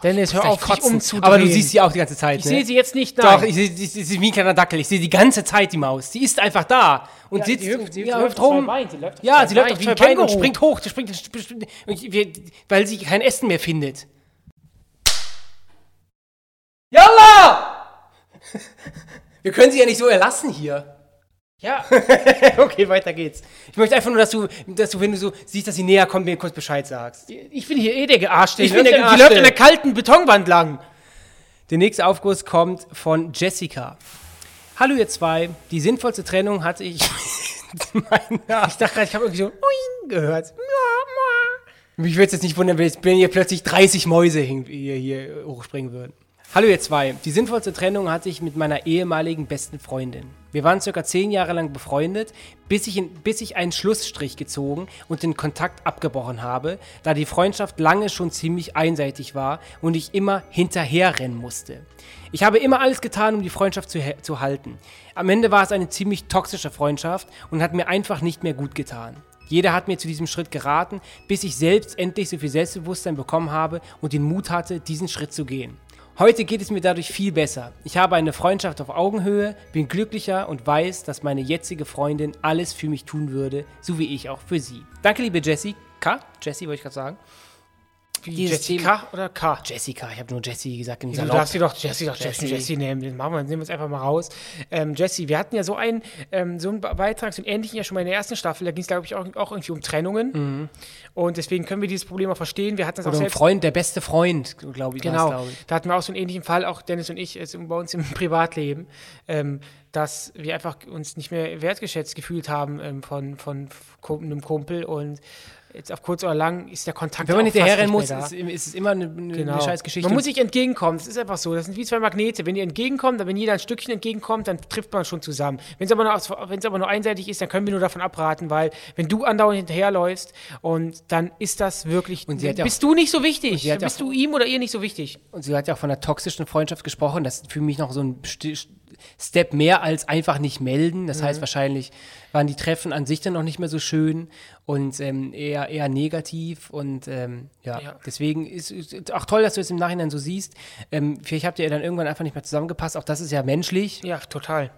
Dennis, hör auf, dich kotzen. umzudrehen. Aber du siehst sie auch die ganze Zeit, Ich ne? sehe sie jetzt nicht, nein. Doch, ich sehe sie sie ist wie ein kleiner Dackel. Ich sehe die ganze Zeit die Maus. Die ist einfach da und Ja, sitzt sie hüpft- sie ja, hüpft rum. Sie läuft ja, sie läuft auf zwei ein Beinen und springt hoch. Die springt, weil sie kein Essen mehr findet. Yalla! Wir können sie ja nicht so erlassen hier. Ja, Okay, weiter geht's. Ich möchte einfach nur, dass du, dass du, wenn du so siehst, dass sie näher kommt, mir kurz Bescheid sagst. ich bin hier eh der Gearschte. Ich Die bin läuft- der Die läuft an der kalten Betonwand lang. Der nächste Aufguss kommt von Jessica. Hallo ihr zwei, die sinnvollste Trennung hatte ich meiner... Ich dachte gerade, ich habe irgendwie so Uing gehört. Mich würde es jetzt nicht wundern, wenn jetzt- hier plötzlich 30 Mäuse hier, hier hochspringen würden. Hallo ihr zwei, die sinnvollste Trennung hatte ich mit meiner ehemaligen besten Freundin. Wir waren circa 10 Jahre lang befreundet, bis ich, in, bis ich einen Schlussstrich gezogen und den Kontakt abgebrochen habe, da die Freundschaft lange schon ziemlich einseitig war und ich immer hinterherrennen musste. Ich habe immer alles getan, um die Freundschaft zu, zu halten. Am Ende war es eine ziemlich toxische Freundschaft und hat mir einfach nicht mehr gut getan. Jeder hat mir zu diesem Schritt geraten, bis ich selbst endlich so viel Selbstbewusstsein bekommen habe und den Mut hatte, diesen Schritt zu gehen. Heute geht es mir dadurch viel besser. Ich habe eine Freundschaft auf Augenhöhe, bin glücklicher und weiß, dass meine jetzige Freundin alles für mich tun würde, so wie ich auch für sie. Danke, liebe Jessica. Jessie wollte ich gerade sagen. Wie Dieses Jessica Thema- oder K? Jessica, ich habe nur Jessie gesagt im Du Salon. darfst sie doch Jessie, doch Jessie, Jessie. Nehmen. Den machen wir, nehmen wir es einfach mal raus. Ähm, Jessie, wir hatten ja so einen, ähm, so einen Be- Beitrag, so einen ähnlichen ja schon mal in der ersten Staffel. Da ging es, glaube ich, auch, auch irgendwie um Trennungen. Und deswegen können wir dieses Problem auch verstehen. Wir hatten das auch Mhm. Oder ein selbst. Freund, der beste Freund, glaube ich. Genau, glaube ich. da hatten wir auch so einen ähnlichen Fall, auch Dennis und ich, also bei uns im Privatleben, ähm, dass wir einfach uns nicht mehr wertgeschätzt gefühlt haben ähm, von, von einem Kumpel und jetzt auf kurz oder lang ist der Kontakt Wenn man auch nicht hinterherrennen muss, ist, ist es immer eine, eine, Genau. eine scheiß Geschichte. Man muss sich entgegenkommen. Das ist einfach so. Das sind wie zwei Magnete. Wenn ihr entgegenkommt, dann wenn jeder ein Stückchen entgegenkommt, dann trifft man schon zusammen. Wenn es aber, nur aber nur einseitig ist, dann können wir nur davon abraten, weil wenn du andauernd hinterherläufst und dann ist das wirklich. Und bist du nicht so wichtig? ja bist du ihm oder ihr nicht so wichtig? Und sie hat ja auch von einer toxischen Freundschaft gesprochen. Das ist für mich noch so ein Step mehr als einfach nicht melden. Das Mhm. heißt, wahrscheinlich waren die Treffen an sich dann noch nicht mehr so schön und ähm, eher, eher negativ. Und ähm, ja. Ja. deswegen ist es auch toll, dass du es im Nachhinein so siehst. Ähm, vielleicht habt ihr dann irgendwann einfach nicht mehr zusammengepasst. Auch das ist ja menschlich. Ja, total.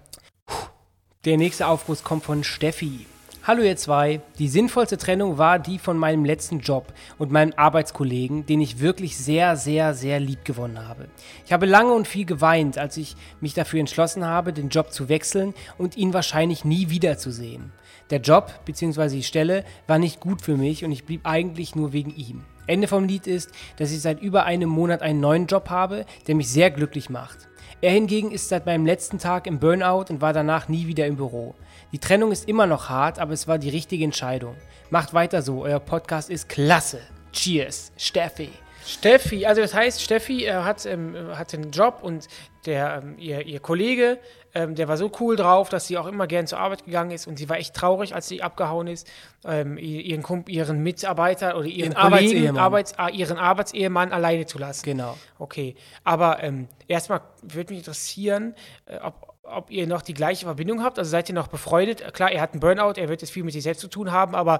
Der nächste Aufguss kommt von Steffi. Hallo ihr zwei. Die sinnvollste Trennung war die von meinem letzten Job und meinem Arbeitskollegen, den ich wirklich sehr, sehr, sehr lieb gewonnen habe. Ich habe lange und viel geweint, als ich mich dafür entschlossen habe, den Job zu wechseln und ihn wahrscheinlich nie wiederzusehen. Der Job bzw. die Stelle war nicht gut für mich und ich blieb eigentlich nur wegen ihm. Ende vom Lied ist, dass ich seit über einem Monat einen neuen Job habe, der mich sehr glücklich macht. Er hingegen ist seit meinem letzten Tag im Burnout und war danach nie wieder im Büro. Die Trennung ist immer noch hart, aber es war die richtige Entscheidung. Macht weiter so, euer Podcast ist klasse. Cheers, Steffi. Steffi, also das heißt, Steffi äh, hat, ähm, hat einen Job und der, ähm, ihr, ihr Kollege, ähm, der war so cool drauf, dass sie auch immer gern zur Arbeit gegangen ist und sie war echt traurig, als sie abgehauen ist, ähm, ihren, Kump ihren Mitarbeiter oder ihren Ihren Arbeitsehemann. Arbeits, ah, ihren Arbeitsehemann alleine zu lassen. Genau. Okay, aber ähm, erstmal würde mich interessieren, äh, ob, ob ihr noch die gleiche Verbindung habt. Also seid ihr noch befreundet? Klar, er hat einen Burnout, er wird jetzt viel mit sich selbst zu tun haben, aber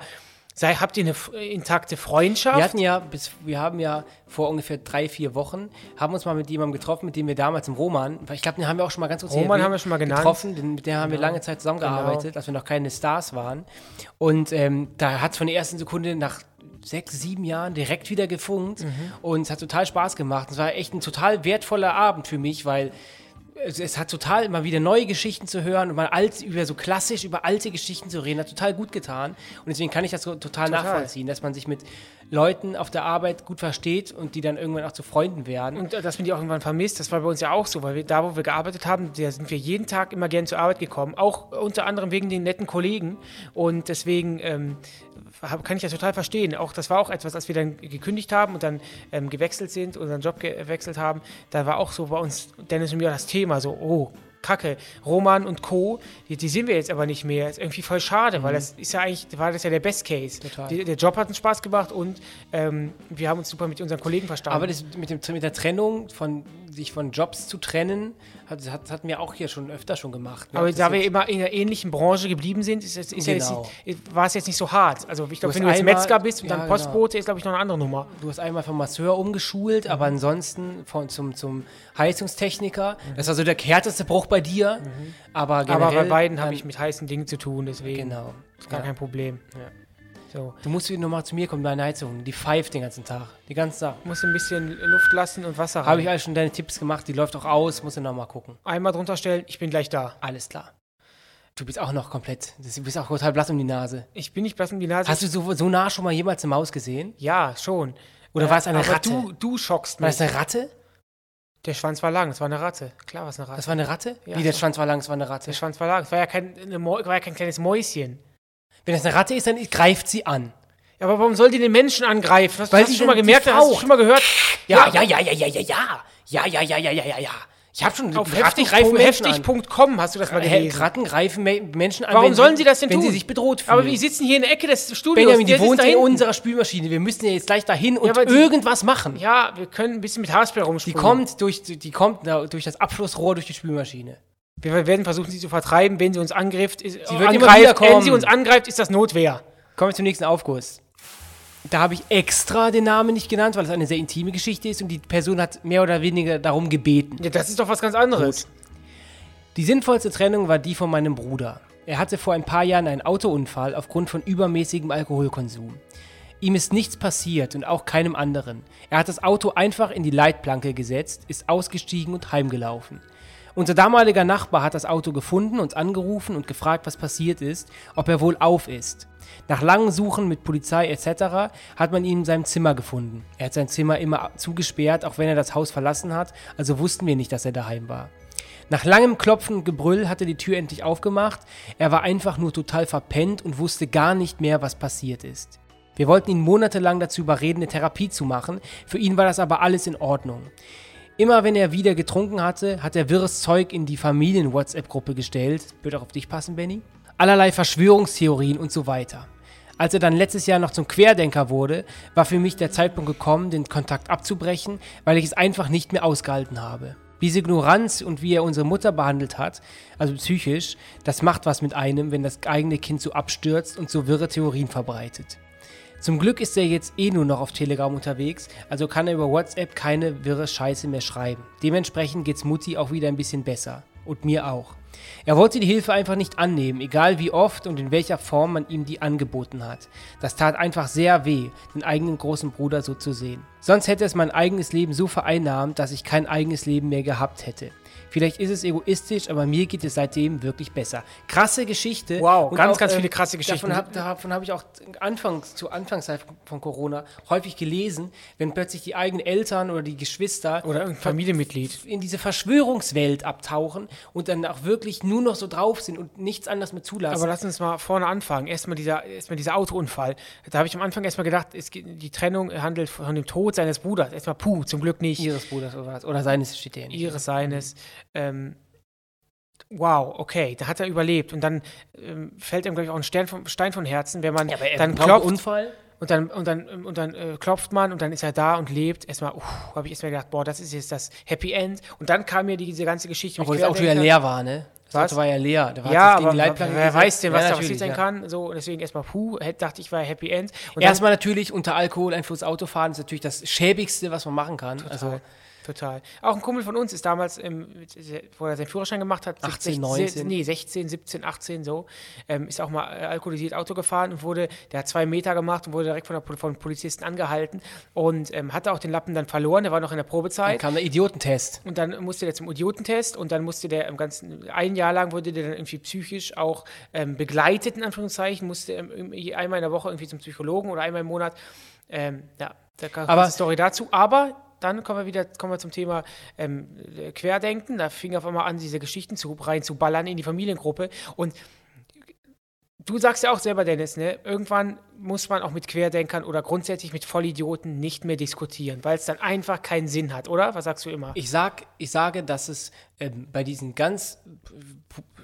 sei, habt ihr eine f- intakte Freundschaft? Wir hatten ja, bis, wir haben ja vor ungefähr drei, vier Wochen, haben uns mal mit jemandem getroffen, mit dem wir damals im Roman, ich glaube, den haben wir auch schon mal ganz kurz Roman haben wir schon mal genannt. getroffen, den, mit dem haben wir lange Zeit zusammengearbeitet, als wir noch keine Stars waren. Und ähm, da hat es von der ersten Sekunde nach sechs, sieben Jahren direkt wieder gefunkt und es hat total Spaß gemacht. Es war echt ein total wertvoller Abend für mich, weil es, es hat total mal wieder neue Geschichten zu hören und mal alt, über so klassisch über alte Geschichten zu reden, hat total gut getan. Und deswegen kann ich das so total, nachvollziehen, dass man sich mit Leuten auf der Arbeit gut versteht und die dann irgendwann auch zu Freunden werden. Und äh, dass man die auch irgendwann vermisst, das war bei uns ja auch so, weil wir da, wo wir gearbeitet haben, da sind wir jeden Tag immer gern zur Arbeit gekommen, auch unter anderem wegen den netten Kollegen. Und deswegen ähm, kann ich das total verstehen. Auch das war auch etwas, als wir dann gekündigt haben und dann ähm, gewechselt sind, unseren Job gewechselt haben, da war auch so bei uns, Dennis und mir, das Thema so, oh, Kacke, Roman und Co., die, die sehen wir jetzt aber nicht mehr. Ist irgendwie voll schade, weil das ist ja eigentlich, war das ja der Best Case. Mhm. Die, der Job hat uns Spaß gemacht und ähm, wir haben uns super mit unseren Kollegen verstanden. Aber das mit, dem, mit der Trennung, von sich von Jobs zu trennen, hat, hat, hatten wir auch hier schon öfter schon gemacht. ne? Aber da ist wir immer in einer ähnlichen Branche geblieben sind, ist, es- ist ja Genau. jetzt nicht, war es jetzt nicht so hart. Also ich glaube, wenn du jetzt einmal- Metzger bist und ja, dann genau. Postbote, ist glaube ich noch eine andere Nummer. Du hast einmal vom Masseur umgeschult, aber ansonsten von, zum, zum Heizungstechniker. Das war so der härteste Bruch bei dir. Aber, generell Aber bei beiden habe ich mit heißen Dingen zu tun, deswegen Genau. ist gar Ja. kein Problem. So. Du musst wieder nochmal zu mir kommen, deine Heizung. Die pfeift den ganzen Tag. Die ganze Tag. Musst ein bisschen Luft lassen und Wasser rein. Habe ich alles schon deine Tipps gemacht. Die läuft auch aus. Muss ich nochmal gucken. Einmal drunter stellen, ich bin gleich da. Alles klar. Du bist auch noch komplett. Du bist auch total blass um die Nase. Ich bin nicht blass um die Nase. Hast du so, so nah schon mal jemals eine Maus gesehen? ja, schon. Oder war es eine aber Ratte? Du, du schockst war mich. es eine Ratte? Der Schwanz war lang, es war eine Ratte. Klar war es eine Ratte. Das war eine Ratte? Ja, Wie, der so. Schwanz war lang, es war eine Ratte. der Schwanz war lang. Es war ja kein, eine war ja kein kleines Mäuschen. Wenn das eine Ratte ist, dann greift sie an. Ja, aber warum soll die den Menschen angreifen? Hast, Weil hast du sie schon mal gemerkt? die Hast du schon mal gehört? Ja, ja, ja, ja, ja, ja, ja. Ja, ja, ja, ja, ja, ja, ja. Ich habe schon Auf heftig.com heftig.com hast du das mal gelesen. Ratten greifen Me Menschen an. Warum wenn sollen sie das denn wenn tun? sie sich bedroht fühlen. Aber wir sitzen hier in der Ecke des Studios. Benjamin, die wohnt in unserer Spülmaschine. Wir müssen ja jetzt gleich dahin und die- irgendwas machen. Ja, wir können ein bisschen mit Haarspray Die rumspielen. kommt, durch, die kommt durch das Abflussrohr durch die Spülmaschine. Wir werden versuchen, sie zu vertreiben, wenn sie uns angreift. Ist, Sie wird angreift. Wenn sie uns angreift, ist das Notwehr. Kommen wir zum nächsten Aufguss. Da habe ich extra den Namen nicht genannt, weil es eine sehr intime Geschichte ist und die Person hat mehr oder weniger darum gebeten. Ja, das ist doch was ganz anderes. Die sinnvollste Trennung war die von meinem Bruder. Er hatte vor ein paar Jahren einen Autounfall aufgrund von übermäßigem Alkoholkonsum. Ihm ist nichts passiert und auch keinem anderen. Er hat das Auto einfach in die Leitplanke gesetzt, ist ausgestiegen und heimgelaufen. Unser damaliger Nachbar hat das Auto gefunden, uns angerufen und gefragt, was passiert ist, ob er wohl auf ist. Nach langem Suchen mit Polizei etc. hat man ihn in seinem Zimmer gefunden. Er hat sein Zimmer immer zugesperrt, auch wenn er das Haus verlassen hat, also wussten wir nicht, dass er daheim war. Nach langem Klopfen und Gebrüll hat er die Tür endlich aufgemacht. Er war einfach nur total verpennt und wusste gar nicht mehr, was passiert ist. Wir wollten ihn monatelang dazu überreden, eine Therapie zu machen. Für ihn war das aber alles in Ordnung. Immer wenn er wieder getrunken hatte, hat er wirres Zeug in die Familien-WhatsApp-Gruppe gestellt. Wird auch auf dich passen, Benny? Allerlei Verschwörungstheorien und so weiter. Als er dann letztes Jahr noch zum Querdenker wurde, war für mich der Zeitpunkt gekommen, den Kontakt abzubrechen, weil ich es einfach nicht mehr ausgehalten habe. Diese Ignoranz und wie er unsere Mutter behandelt hat, also psychisch, das macht was mit einem, wenn das eigene Kind so abstürzt und so wirre Theorien verbreitet. Zum Glück ist er jetzt eh nur noch auf Telegram unterwegs, also kann er über WhatsApp keine wirre Scheiße mehr schreiben. Dementsprechend geht's Mutti auch wieder ein bisschen besser. Und mir auch. Er wollte die Hilfe einfach nicht annehmen, egal wie oft und in welcher Form man ihm die angeboten hat. Das tat einfach sehr weh, den eigenen großen Bruder so zu sehen. Sonst hätte es mein eigenes Leben so vereinnahmt, dass ich kein eigenes Leben mehr gehabt hätte. Vielleicht ist es egoistisch, aber mir geht es seitdem wirklich besser. Krasse Geschichte. Wow, Und ganz, auch, ganz äh, viele krasse Geschichten. Davon habe davon hab ich auch anfangs, zur Anfangszeit von Corona häufig gelesen, wenn plötzlich die eigenen Eltern oder die Geschwister Oder irgendein Familienmitglied. in diese Verschwörungswelt abtauchen und dann auch wirklich nur noch so drauf sind und nichts anderes mehr zulassen. Aber lass uns mal vorne anfangen. Erstmal dieser, erstmal dieser Autounfall. Da habe ich am Anfang erstmal gedacht, es geht, die Trennung handelt von dem Tod seines Bruders. Erstmal puh, zum Glück nicht. ihres Bruders oder was? Oder seines steht der nicht. ihres seines. Ähm, wow, okay, da hat er überlebt. Und dann ähm, fällt ihm, glaube ich, auch ein Stern vom, Stein vom Herzen, wenn man dann Glaubt klopft. Unfall. Und dann, und dann, ähm, und dann äh, klopft man und dann ist er da und lebt. Erstmal, habe ich erstmal gedacht, boah, das ist jetzt das Happy End. Und dann kam mir die, diese ganze Geschichte. Obwohl Auto ja Querdenker. leer war, ne? Das Was? Auto war ja leer. Da war Ja, aber wer gesetzt. weiß denn, was Ja, da passiert sein ja. kann. So, und deswegen erstmal, puh, dachte ich, war Happy End. Und Erstmal natürlich unter Alkoholeinfluss Autofahren ist natürlich das schäbigste, was man machen kann. Also Total. Auch ein Kumpel von uns ist damals, ähm, wo er seinen Führerschein gemacht hat, 18, 16, 19. nee, 16, 17, 18 so, ähm, ist auch mal äh, alkoholisiert Auto gefahren und wurde, der hat zwei Meter gemacht und wurde direkt von, der, von Polizisten angehalten und ähm, hatte auch den Lappen dann verloren, der war noch in der dann Probezeit. kam der Idiotentest. Und dann musste der zum Idiotentest und dann musste der im ganzen, ein Jahr lang wurde der dann irgendwie psychisch auch ähm, begleitet, in Anführungszeichen, musste ähm, einmal in der Woche irgendwie zum Psychologen oder einmal im Monat. Ähm, ja, da kam Aber- eine Story dazu. Aber dann kommen wir wieder kommen wir zum Thema ähm, äh, Querdenken. Da fing auf einmal an, diese Geschichten zu, rein zu ballern in die Familiengruppe. Und du sagst ja auch selber, Dennis, ne? irgendwann muss man auch mit Querdenkern oder grundsätzlich mit Vollidioten nicht mehr diskutieren, weil es dann einfach keinen Sinn hat, oder? Was sagst du immer? Ich, sag, ich sage, dass es ähm, bei diesen ganz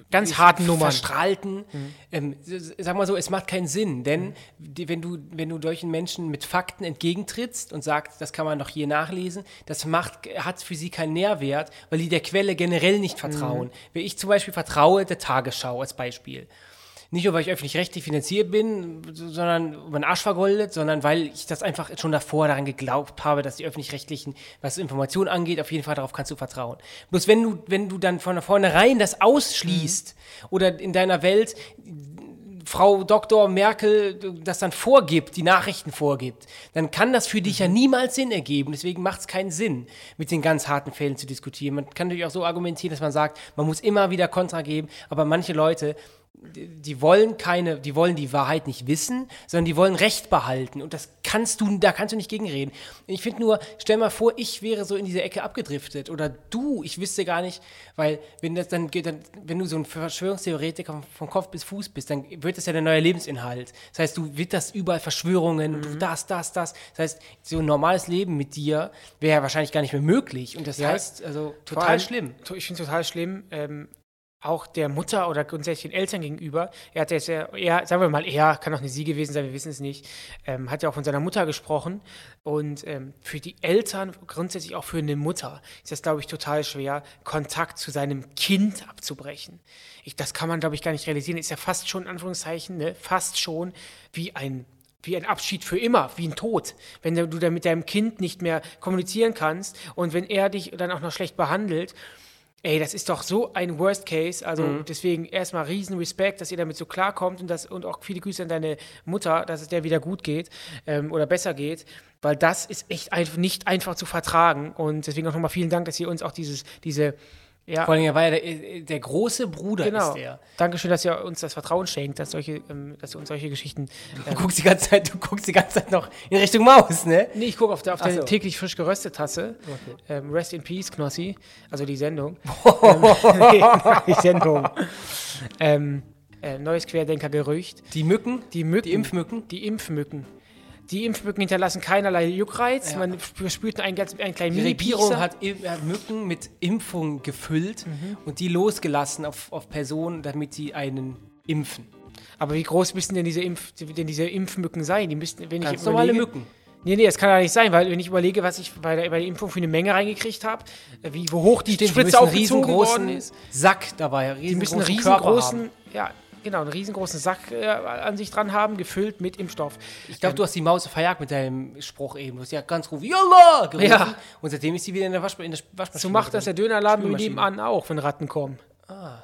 Ganz harten Nummern. Mhm. verstrahlten, ähm, s- sag mal so, es macht keinen Sinn, denn die, wenn, du, wenn du solchen Menschen mit Fakten entgegentrittst und sagst, das kann man doch hier nachlesen, das macht, hat für sie keinen Nährwert, weil die der Quelle generell nicht vertrauen. Mhm. Wenn ich zum Beispiel vertraue der Tagesschau als Beispiel, nicht nur, weil ich öffentlich-rechtlich finanziert bin, sondern mein Arsch vergoldet, sondern weil ich das einfach schon davor daran geglaubt habe, dass die öffentlich-rechtlichen, was Informationen angeht, auf jeden Fall darauf kannst du vertrauen. Bloß wenn du, wenn du dann von vornherein das ausschließt oder in deiner Welt Frau Dr. Merkel das dann vorgibt, die Nachrichten vorgibt, dann kann das für dich ja niemals Sinn ergeben. Deswegen macht es keinen Sinn, mit den ganz harten Fällen zu diskutieren. Man kann natürlich auch so argumentieren, dass man sagt, man muss immer wieder Kontra geben, aber manche Leute, die, wollen keine, die wollen die Wahrheit nicht wissen, sondern die wollen Recht behalten. Und das kannst du, da kannst du nicht gegenreden. Ich finde nur, stell mal vor, ich wäre so in diese Ecke abgedriftet oder du, ich wüsste gar nicht, weil wenn das dann geht, dann, wenn du so ein Verschwörungstheoretiker von Kopf bis Fuß bist, dann wird das ja der neue Lebensinhalt. Das heißt, du witterst überall Verschwörungen, das, das, das. Das heißt, so ein normales Leben mit dir wäre ja wahrscheinlich gar nicht mehr möglich. Und das Ja. heißt, also total schlimm. Ich finde es total schlimm. Ähm, auch der Mutter oder grundsätzlich den Eltern gegenüber. Er hat jetzt ja, er, sagen wir mal, er kann auch eine sie gewesen sein, wir wissen es nicht, ähm, hat ja auch von seiner Mutter gesprochen. Und ähm, für die Eltern, grundsätzlich auch für eine Mutter, ist das, glaube ich, total schwer, Kontakt zu seinem Kind abzubrechen. Ich, das kann man, glaube ich, gar nicht realisieren. Ist ja fast schon, in Anführungszeichen, ne, fast schon wie ein wie ein Abschied für immer, wie ein Tod. Wenn du dann mit deinem Kind nicht mehr kommunizieren kannst und wenn er dich dann auch noch schlecht behandelt Ey, das ist doch so ein Worst Case. Also mhm. deswegen erstmal riesen Respekt, dass ihr damit so klarkommt und, das, und auch viele Grüße an deine Mutter, dass es der wieder gut geht ähm, oder besser geht. Weil das ist echt einfach nicht einfach zu vertragen. Und deswegen auch nochmal vielen Dank, dass ihr uns auch dieses, diese ja. Vor allem, er war ja der, der, große Bruder genau. ist er. Dankeschön, dass ihr uns das Vertrauen schenkt, dass, solche, ähm, dass ihr uns solche Geschichten. Ähm, du, guckst die ganze Zeit, du guckst die ganze Zeit noch in Richtung Maus, ne? Nee, ich gucke auf der, auf der so. täglich frisch geröstet Tasse. Okay. Ähm, Rest in Peace, Knossi. Also die Sendung. ähm, die Sendung. ähm, äh, neues Querdenker-Gerücht. Die Mücken? Die Mücken. Die Impfmücken? Die Impfmücken. Die Impfmücken hinterlassen keinerlei Juckreiz. Ja. Man spürt einen, ganz, einen kleinen Die Regierung hat, Mücken mit Impfung gefüllt mhm. und die losgelassen auf, auf Personen, damit sie einen impfen. Aber wie groß müssten denn diese, Impf, denn diese Impfmücken sein? Die müssten, wenn Ganz ich normale Mücken. Nee, nee, das kann ja nicht sein, weil wenn ich überlege, was ich bei der, bei der Impfung für eine Menge reingekriegt habe, äh, wie wo hoch die Stimmt, Spritze aufgezogen worden ist. Sack dabei, riesengroßen die müssen einen riesengroßen, ja, genau, einen riesengroßen Sack äh, an sich dran haben, gefüllt mit Impfstoff. Ich glaube, ähm, du hast die Maus verjagt mit deinem Spruch eben. Du hast ja ganz ruhig, Yalla! gerufen. Ja. Und seitdem ist sie wieder in der, Waschma in der Waschmaschine. So macht das der Dönerladen nebenan auch, wenn Ratten kommen. Ah.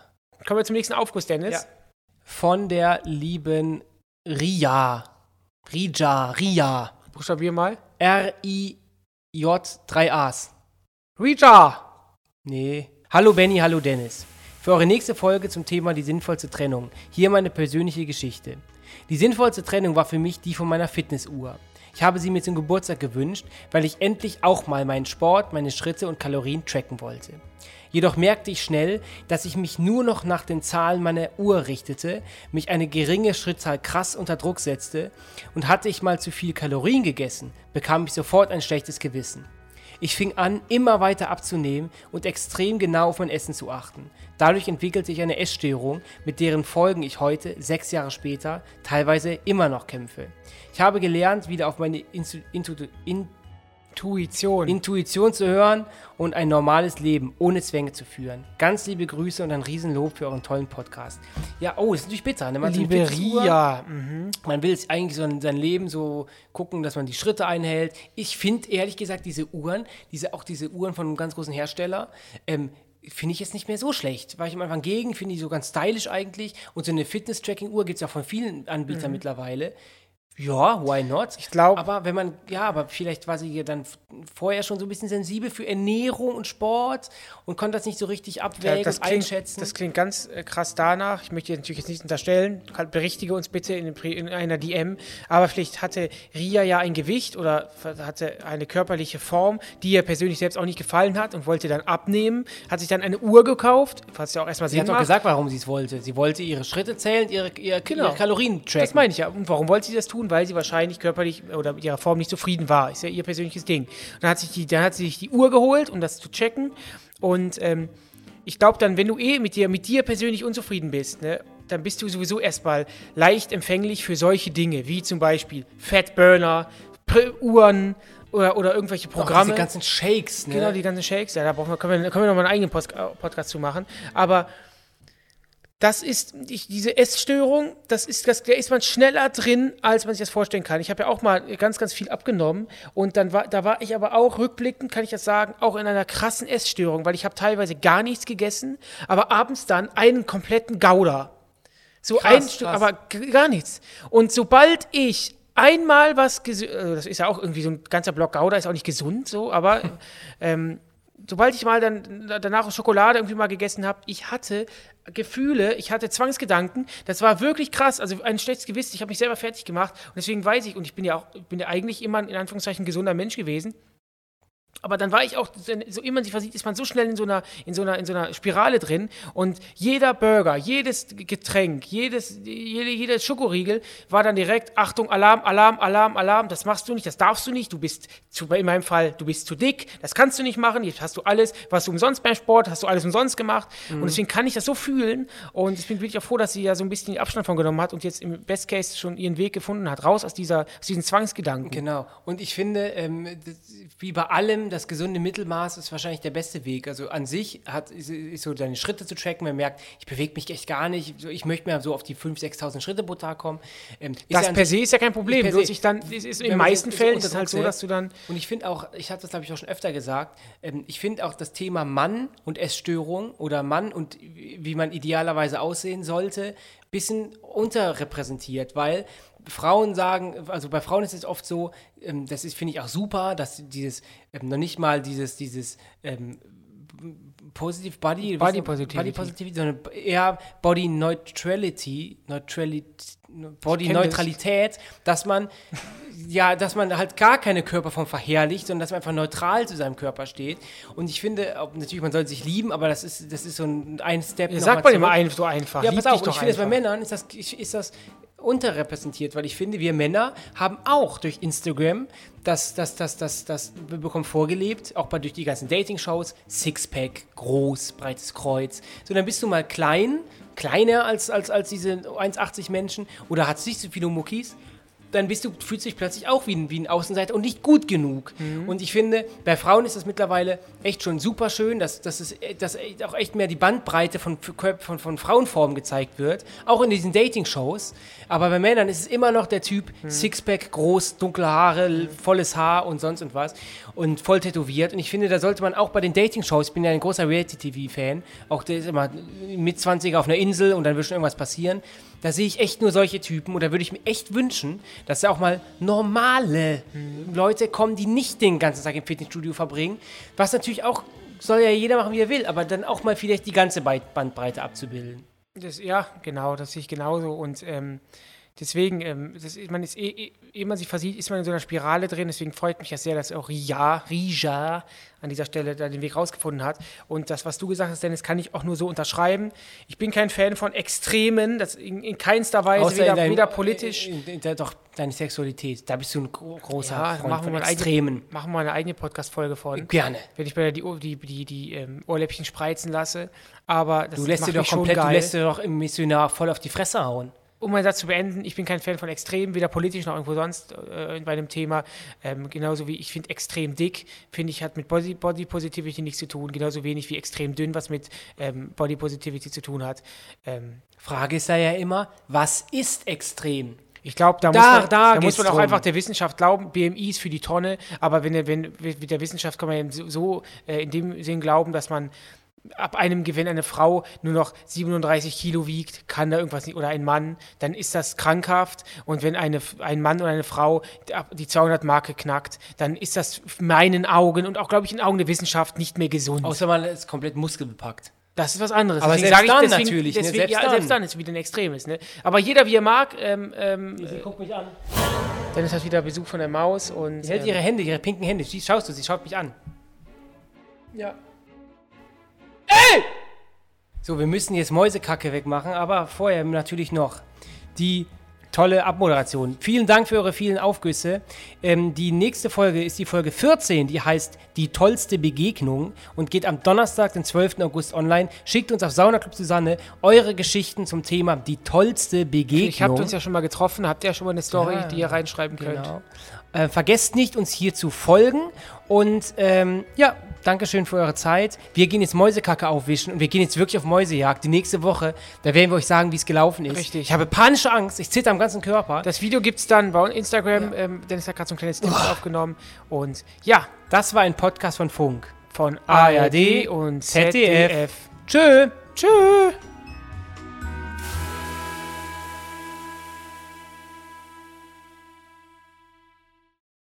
Kommen wir zum nächsten Aufguss, Dennis. Ja. Von der lieben Ria. Rija, Ria. Buchstabier mal. R-I-J, 3 A's. Rija! Nee. Hallo Benny, hallo Dennis. Für eure nächste Folge zum Thema die sinnvollste Trennung. Hier meine persönliche Geschichte. Die sinnvollste Trennung war für mich die von meiner Fitnessuhr. Ich habe sie mir zum Geburtstag gewünscht, weil ich endlich auch mal meinen Sport, meine Schritte und Kalorien tracken wollte. Jedoch merkte ich schnell, dass ich mich nur noch nach den Zahlen meiner Uhr richtete, mich eine geringe Schrittzahl krass unter Druck setzte und hatte ich mal zu viel Kalorien gegessen, bekam ich sofort ein schlechtes Gewissen. Ich fing an, immer weiter abzunehmen und extrem genau auf mein Essen zu achten. Dadurch entwickelte ich eine Essstörung, mit deren Folgen ich heute, sechs Jahre später, teilweise immer noch kämpfe. Ich habe gelernt, wieder auf meine Intu Intu in Intuition. Intuition zu hören und ein normales Leben ohne Zwänge zu führen. Ganz liebe Grüße und ein Riesenlob für euren tollen Podcast. Ja, oh, ist natürlich bitter. Ne? Man liebe Ria. Mhm. Man will es eigentlich so in sein Leben so gucken, dass man die Schritte einhält. Ich finde ehrlich gesagt diese Uhren, diese, auch diese Uhren von einem ganz großen Hersteller, ähm, finde ich jetzt nicht mehr so schlecht. War ich am Anfang gegen, finde ich so ganz stylisch eigentlich. Und so eine Fitness-Tracking-Uhr gibt es ja von vielen Anbietern mhm. mittlerweile. Ja, why not? Ich glaube. Aber wenn man, ja, aber vielleicht war sie ja dann vorher schon so ein bisschen sensibel für Ernährung und Sport und konnte das nicht so richtig abwägen das klingt, einschätzen. Das klingt ganz äh, krass danach. Ich möchte natürlich jetzt nicht unterstellen, berichtige uns bitte in, in, einer DM, aber vielleicht hatte Ria ja ein Gewicht oder hatte eine körperliche Form, die ihr persönlich selbst auch nicht gefallen hat und wollte dann abnehmen, hat sich dann eine Uhr gekauft, was ja auch erstmal Sinn Sie hat doch gesagt, warum sie es wollte. Sie wollte ihre Schritte zählen, ihre, ihre, genau. ihre Kalorien tracken. Das meine ich ja. Und warum wollte sie das tun? Weil sie wahrscheinlich körperlich oder mit ihrer Form nicht zufrieden war. Ist ja ihr persönliches Ding. Und dann hat, sich die, dann hat sie sich die Uhr geholt, um das zu checken. Und ähm, ich glaube dann, wenn du eh mit dir, mit dir persönlich unzufrieden bist, ne, dann bist du sowieso erstmal leicht empfänglich für solche Dinge, wie zum Beispiel Fatburner, Uhren, oder, oder irgendwelche Programme. Auch die ganzen Shakes, ne? Genau, die ganzen Shakes. Ja, da brauchen wir, können, wir, können wir noch mal einen eigenen Post Podcast zu machen. Aber das ist ich, diese Essstörung, das ist, das, da ist man schneller drin, als man sich das vorstellen kann. Ich habe ja auch mal ganz, ganz viel abgenommen und dann war, da war ich aber auch rückblickend, kann ich das sagen, auch in einer krassen Essstörung, weil ich habe teilweise gar nichts gegessen, aber abends dann einen kompletten Gouda. So krass, ein Stück, aber gar nichts. Und sobald ich einmal was, äh, das ist ja auch irgendwie so ein ganzer Block Gouda, ist auch nicht gesund so, aber ähm, sobald ich mal dann danach Schokolade irgendwie mal gegessen habe, ich hatte Gefühle, ich hatte Zwangsgedanken. Das war wirklich krass. Also ein schlechtes Gewissen. Ich habe mich selber fertig gemacht und deswegen weiß ich und ich bin ja auch bin ja eigentlich immer in Anführungszeichen gesunder Mensch gewesen. Aber dann war ich auch, so immer sich versieht, ist man so schnell in so, einer, in, so einer, in so einer Spirale drin. Und jeder Burger, jedes Getränk, jedes, jede, jeder Schokoriegel war dann direkt, Achtung, Alarm, Alarm, Alarm, Alarm, das machst du nicht, das darfst du nicht, du bist, zu, in meinem Fall, du bist zu dick, das kannst du nicht machen, jetzt hast du alles, was du umsonst beim Sport, hast du alles umsonst gemacht. Mhm. Und deswegen kann ich das so fühlen. Und deswegen bin ich auch froh, dass sie ja so ein bisschen Abstand von genommen hat und jetzt im Best Case schon ihren Weg gefunden hat, raus aus, dieser, aus diesen Zwangsgedanken. Genau. Und ich finde, ähm, wie bei allem, das gesunde Mittelmaß ist wahrscheinlich der beste Weg. Also an sich hat, ist, ist so deine Schritte zu tracken. Man merkt, ich bewege mich echt gar nicht. Ich möchte mir so auf die 5.000, 6.000 Schritte pro Tag kommen. Ähm, das per se ist ja kein Problem. Per se, dann, ist, ist in den meisten Fällen ist es halt so, dass du dann. Und ich finde auch, ich habe das glaube ich auch schon öfter gesagt, ähm, ich finde auch das Thema Mann und Essstörung oder Mann und wie man idealerweise aussehen sollte, ein bisschen unterrepräsentiert, weil Frauen sagen, also bei Frauen ist es oft so, ähm, das ist, finde ich auch super, dass dieses, ähm, noch nicht mal dieses, dieses ähm, Positive Body, Body Positivity. Body Positivity, sondern eher Body Neutrality, Neutrality Body Neutralität, dass man ja, dass man halt gar keine Körperform verherrlicht, sondern dass man einfach neutral zu seinem Körper steht. Und ich finde, natürlich, man soll sich lieben, aber das ist, das ist so ein, ein Step. Ja, sagt man immer ein, so einfach. Ja, pass auf, ich finde, bei Männern ist das, ist das unterrepräsentiert, weil ich finde, wir Männer haben auch durch Instagram das, das, das, das, das wir bekommen vorgelebt, auch bei durch die ganzen Dating-Shows, Sixpack, groß, breites Kreuz. So, dann bist du mal klein, kleiner als, als, als diese 1,80 Menschen oder hat nicht so viele Muckis dann bist du, fühlst dich plötzlich auch wie ein, wie ein Außenseiter und nicht gut genug. Mhm. Und ich finde, bei Frauen ist das mittlerweile echt schon super schön, dass, dass, es, dass auch echt mehr die Bandbreite von, von, von Frauenformen gezeigt wird, auch in diesen Dating-Shows. Aber bei Männern ist es immer noch der Typ mhm. Sixpack, groß, dunkle Haare, mhm. volles Haar und sonst und was und voll tätowiert. Und ich finde, da sollte man auch bei den Dating-Shows, ich bin ja ein großer Reality-TV-Fan, auch der ist immer mit 20 auf einer Insel und dann wird schon irgendwas passieren. Da sehe ich echt nur solche Typen und da würde ich mir echt wünschen, dass da auch mal normale mhm. Leute kommen, die nicht den ganzen Tag im Fitnessstudio verbringen. Was natürlich auch, soll ja jeder machen, wie er will, aber dann auch mal vielleicht die ganze Bandbreite abzubilden. Das, ja, genau, das sehe ich genauso. Und ähm, deswegen, ähm, das, man ist, eh, eh, ehe man sich versieht, ist man in so einer Spirale drin. Deswegen freut mich ja sehr, dass auch Ria, Rija an dieser Stelle da den Weg rausgefunden hat. Und das, was du gesagt hast, Dennis, kann ich auch nur so unterschreiben. Ich bin kein Fan von Extremen, das in, in keinster Weise, weder, dein, weder, politisch. In, in, doch, deine Sexualität, da bist du ein großer ja, Freund machen wir Extremen. Eigene, machen wir eine eigene Podcast-Folge von. Gerne. Wenn ich bei der die, die, die, die ähm, Ohrläppchen spreizen lasse. Aber das du lässt dir doch komplett, du lässt dir doch im Missionar voll auf die Fresse hauen um meinen Satz zu beenden, ich bin kein Fan von Extremen, weder politisch noch irgendwo sonst äh, bei einem Thema. Ähm, genauso wie ich finde, extrem dick, finde ich, hat mit Body, Body, Positivity nichts zu tun. Genauso wenig wie extrem dünn, was mit ähm, Body Positivity zu tun hat. Ähm, Frage ist ja immer, was ist extrem? Ich glaube, da, da, muss man, da, da muss man auch drum. einfach der Wissenschaft glauben. BMI ist für die Tonne, aber wenn, wenn mit der Wissenschaft kann man so äh, in dem Sinn glauben, dass man ab einem Gewinn eine Frau nur noch 37 Kilo wiegt, kann da irgendwas nicht, oder ein Mann, dann ist das krankhaft. Und wenn eine, ein Mann oder eine Frau die 200-Marke knackt, dann ist das in meinen Augen und auch, glaube ich, in Augen der Wissenschaft nicht mehr gesund. Außer man ist komplett muskelbepackt. Das ist was anderes. Aber deswegen selbst dann ich, deswegen, natürlich. Ne? Deswegen, ne? selbst, ja, dann. selbst dann ist es wieder ein Extremes. Ne? Aber jeder, wie er mag. Ähm, ähm, sie guckt mich an. Dennis hat wieder Besuch von der Maus. Und, sie hält ähm, ihre Hände, ihre pinken Hände. Sie, schaust du, sie schaut mich an. Ja. Ey! So, wir müssen jetzt Mäusekacke wegmachen, aber vorher natürlich noch die tolle Abmoderation. Vielen Dank für eure vielen Aufgüsse. Ähm, die nächste Folge ist die Folge 14, die heißt Die tollste Begegnung und geht am Donnerstag, den 12. August online. Schickt uns auf Saunaclub Susanne eure Geschichten zum Thema Die tollste Begegnung. Ich habt uns ja schon mal getroffen, habt ihr ja schon mal eine Story, ja, die ihr reinschreiben könnt. Genau. Äh, vergesst nicht, uns hier zu folgen und ähm, ja, Dankeschön für eure Zeit. Wir gehen jetzt Mäusekacke aufwischen und wir gehen jetzt wirklich auf Mäusejagd. Die nächste Woche, da werden wir euch sagen, wie es gelaufen ist. Richtig. Ich habe panische Angst. Ich zitter am ganzen Körper. Das Video gibt es dann bei Instagram. Ja. Ähm, Dennis hat gerade so ein kleines Tipp aufgenommen. Und ja. Das war ein Podcast von Funk. Von ARD und ZDF. ZDF. Tschö. Tschö.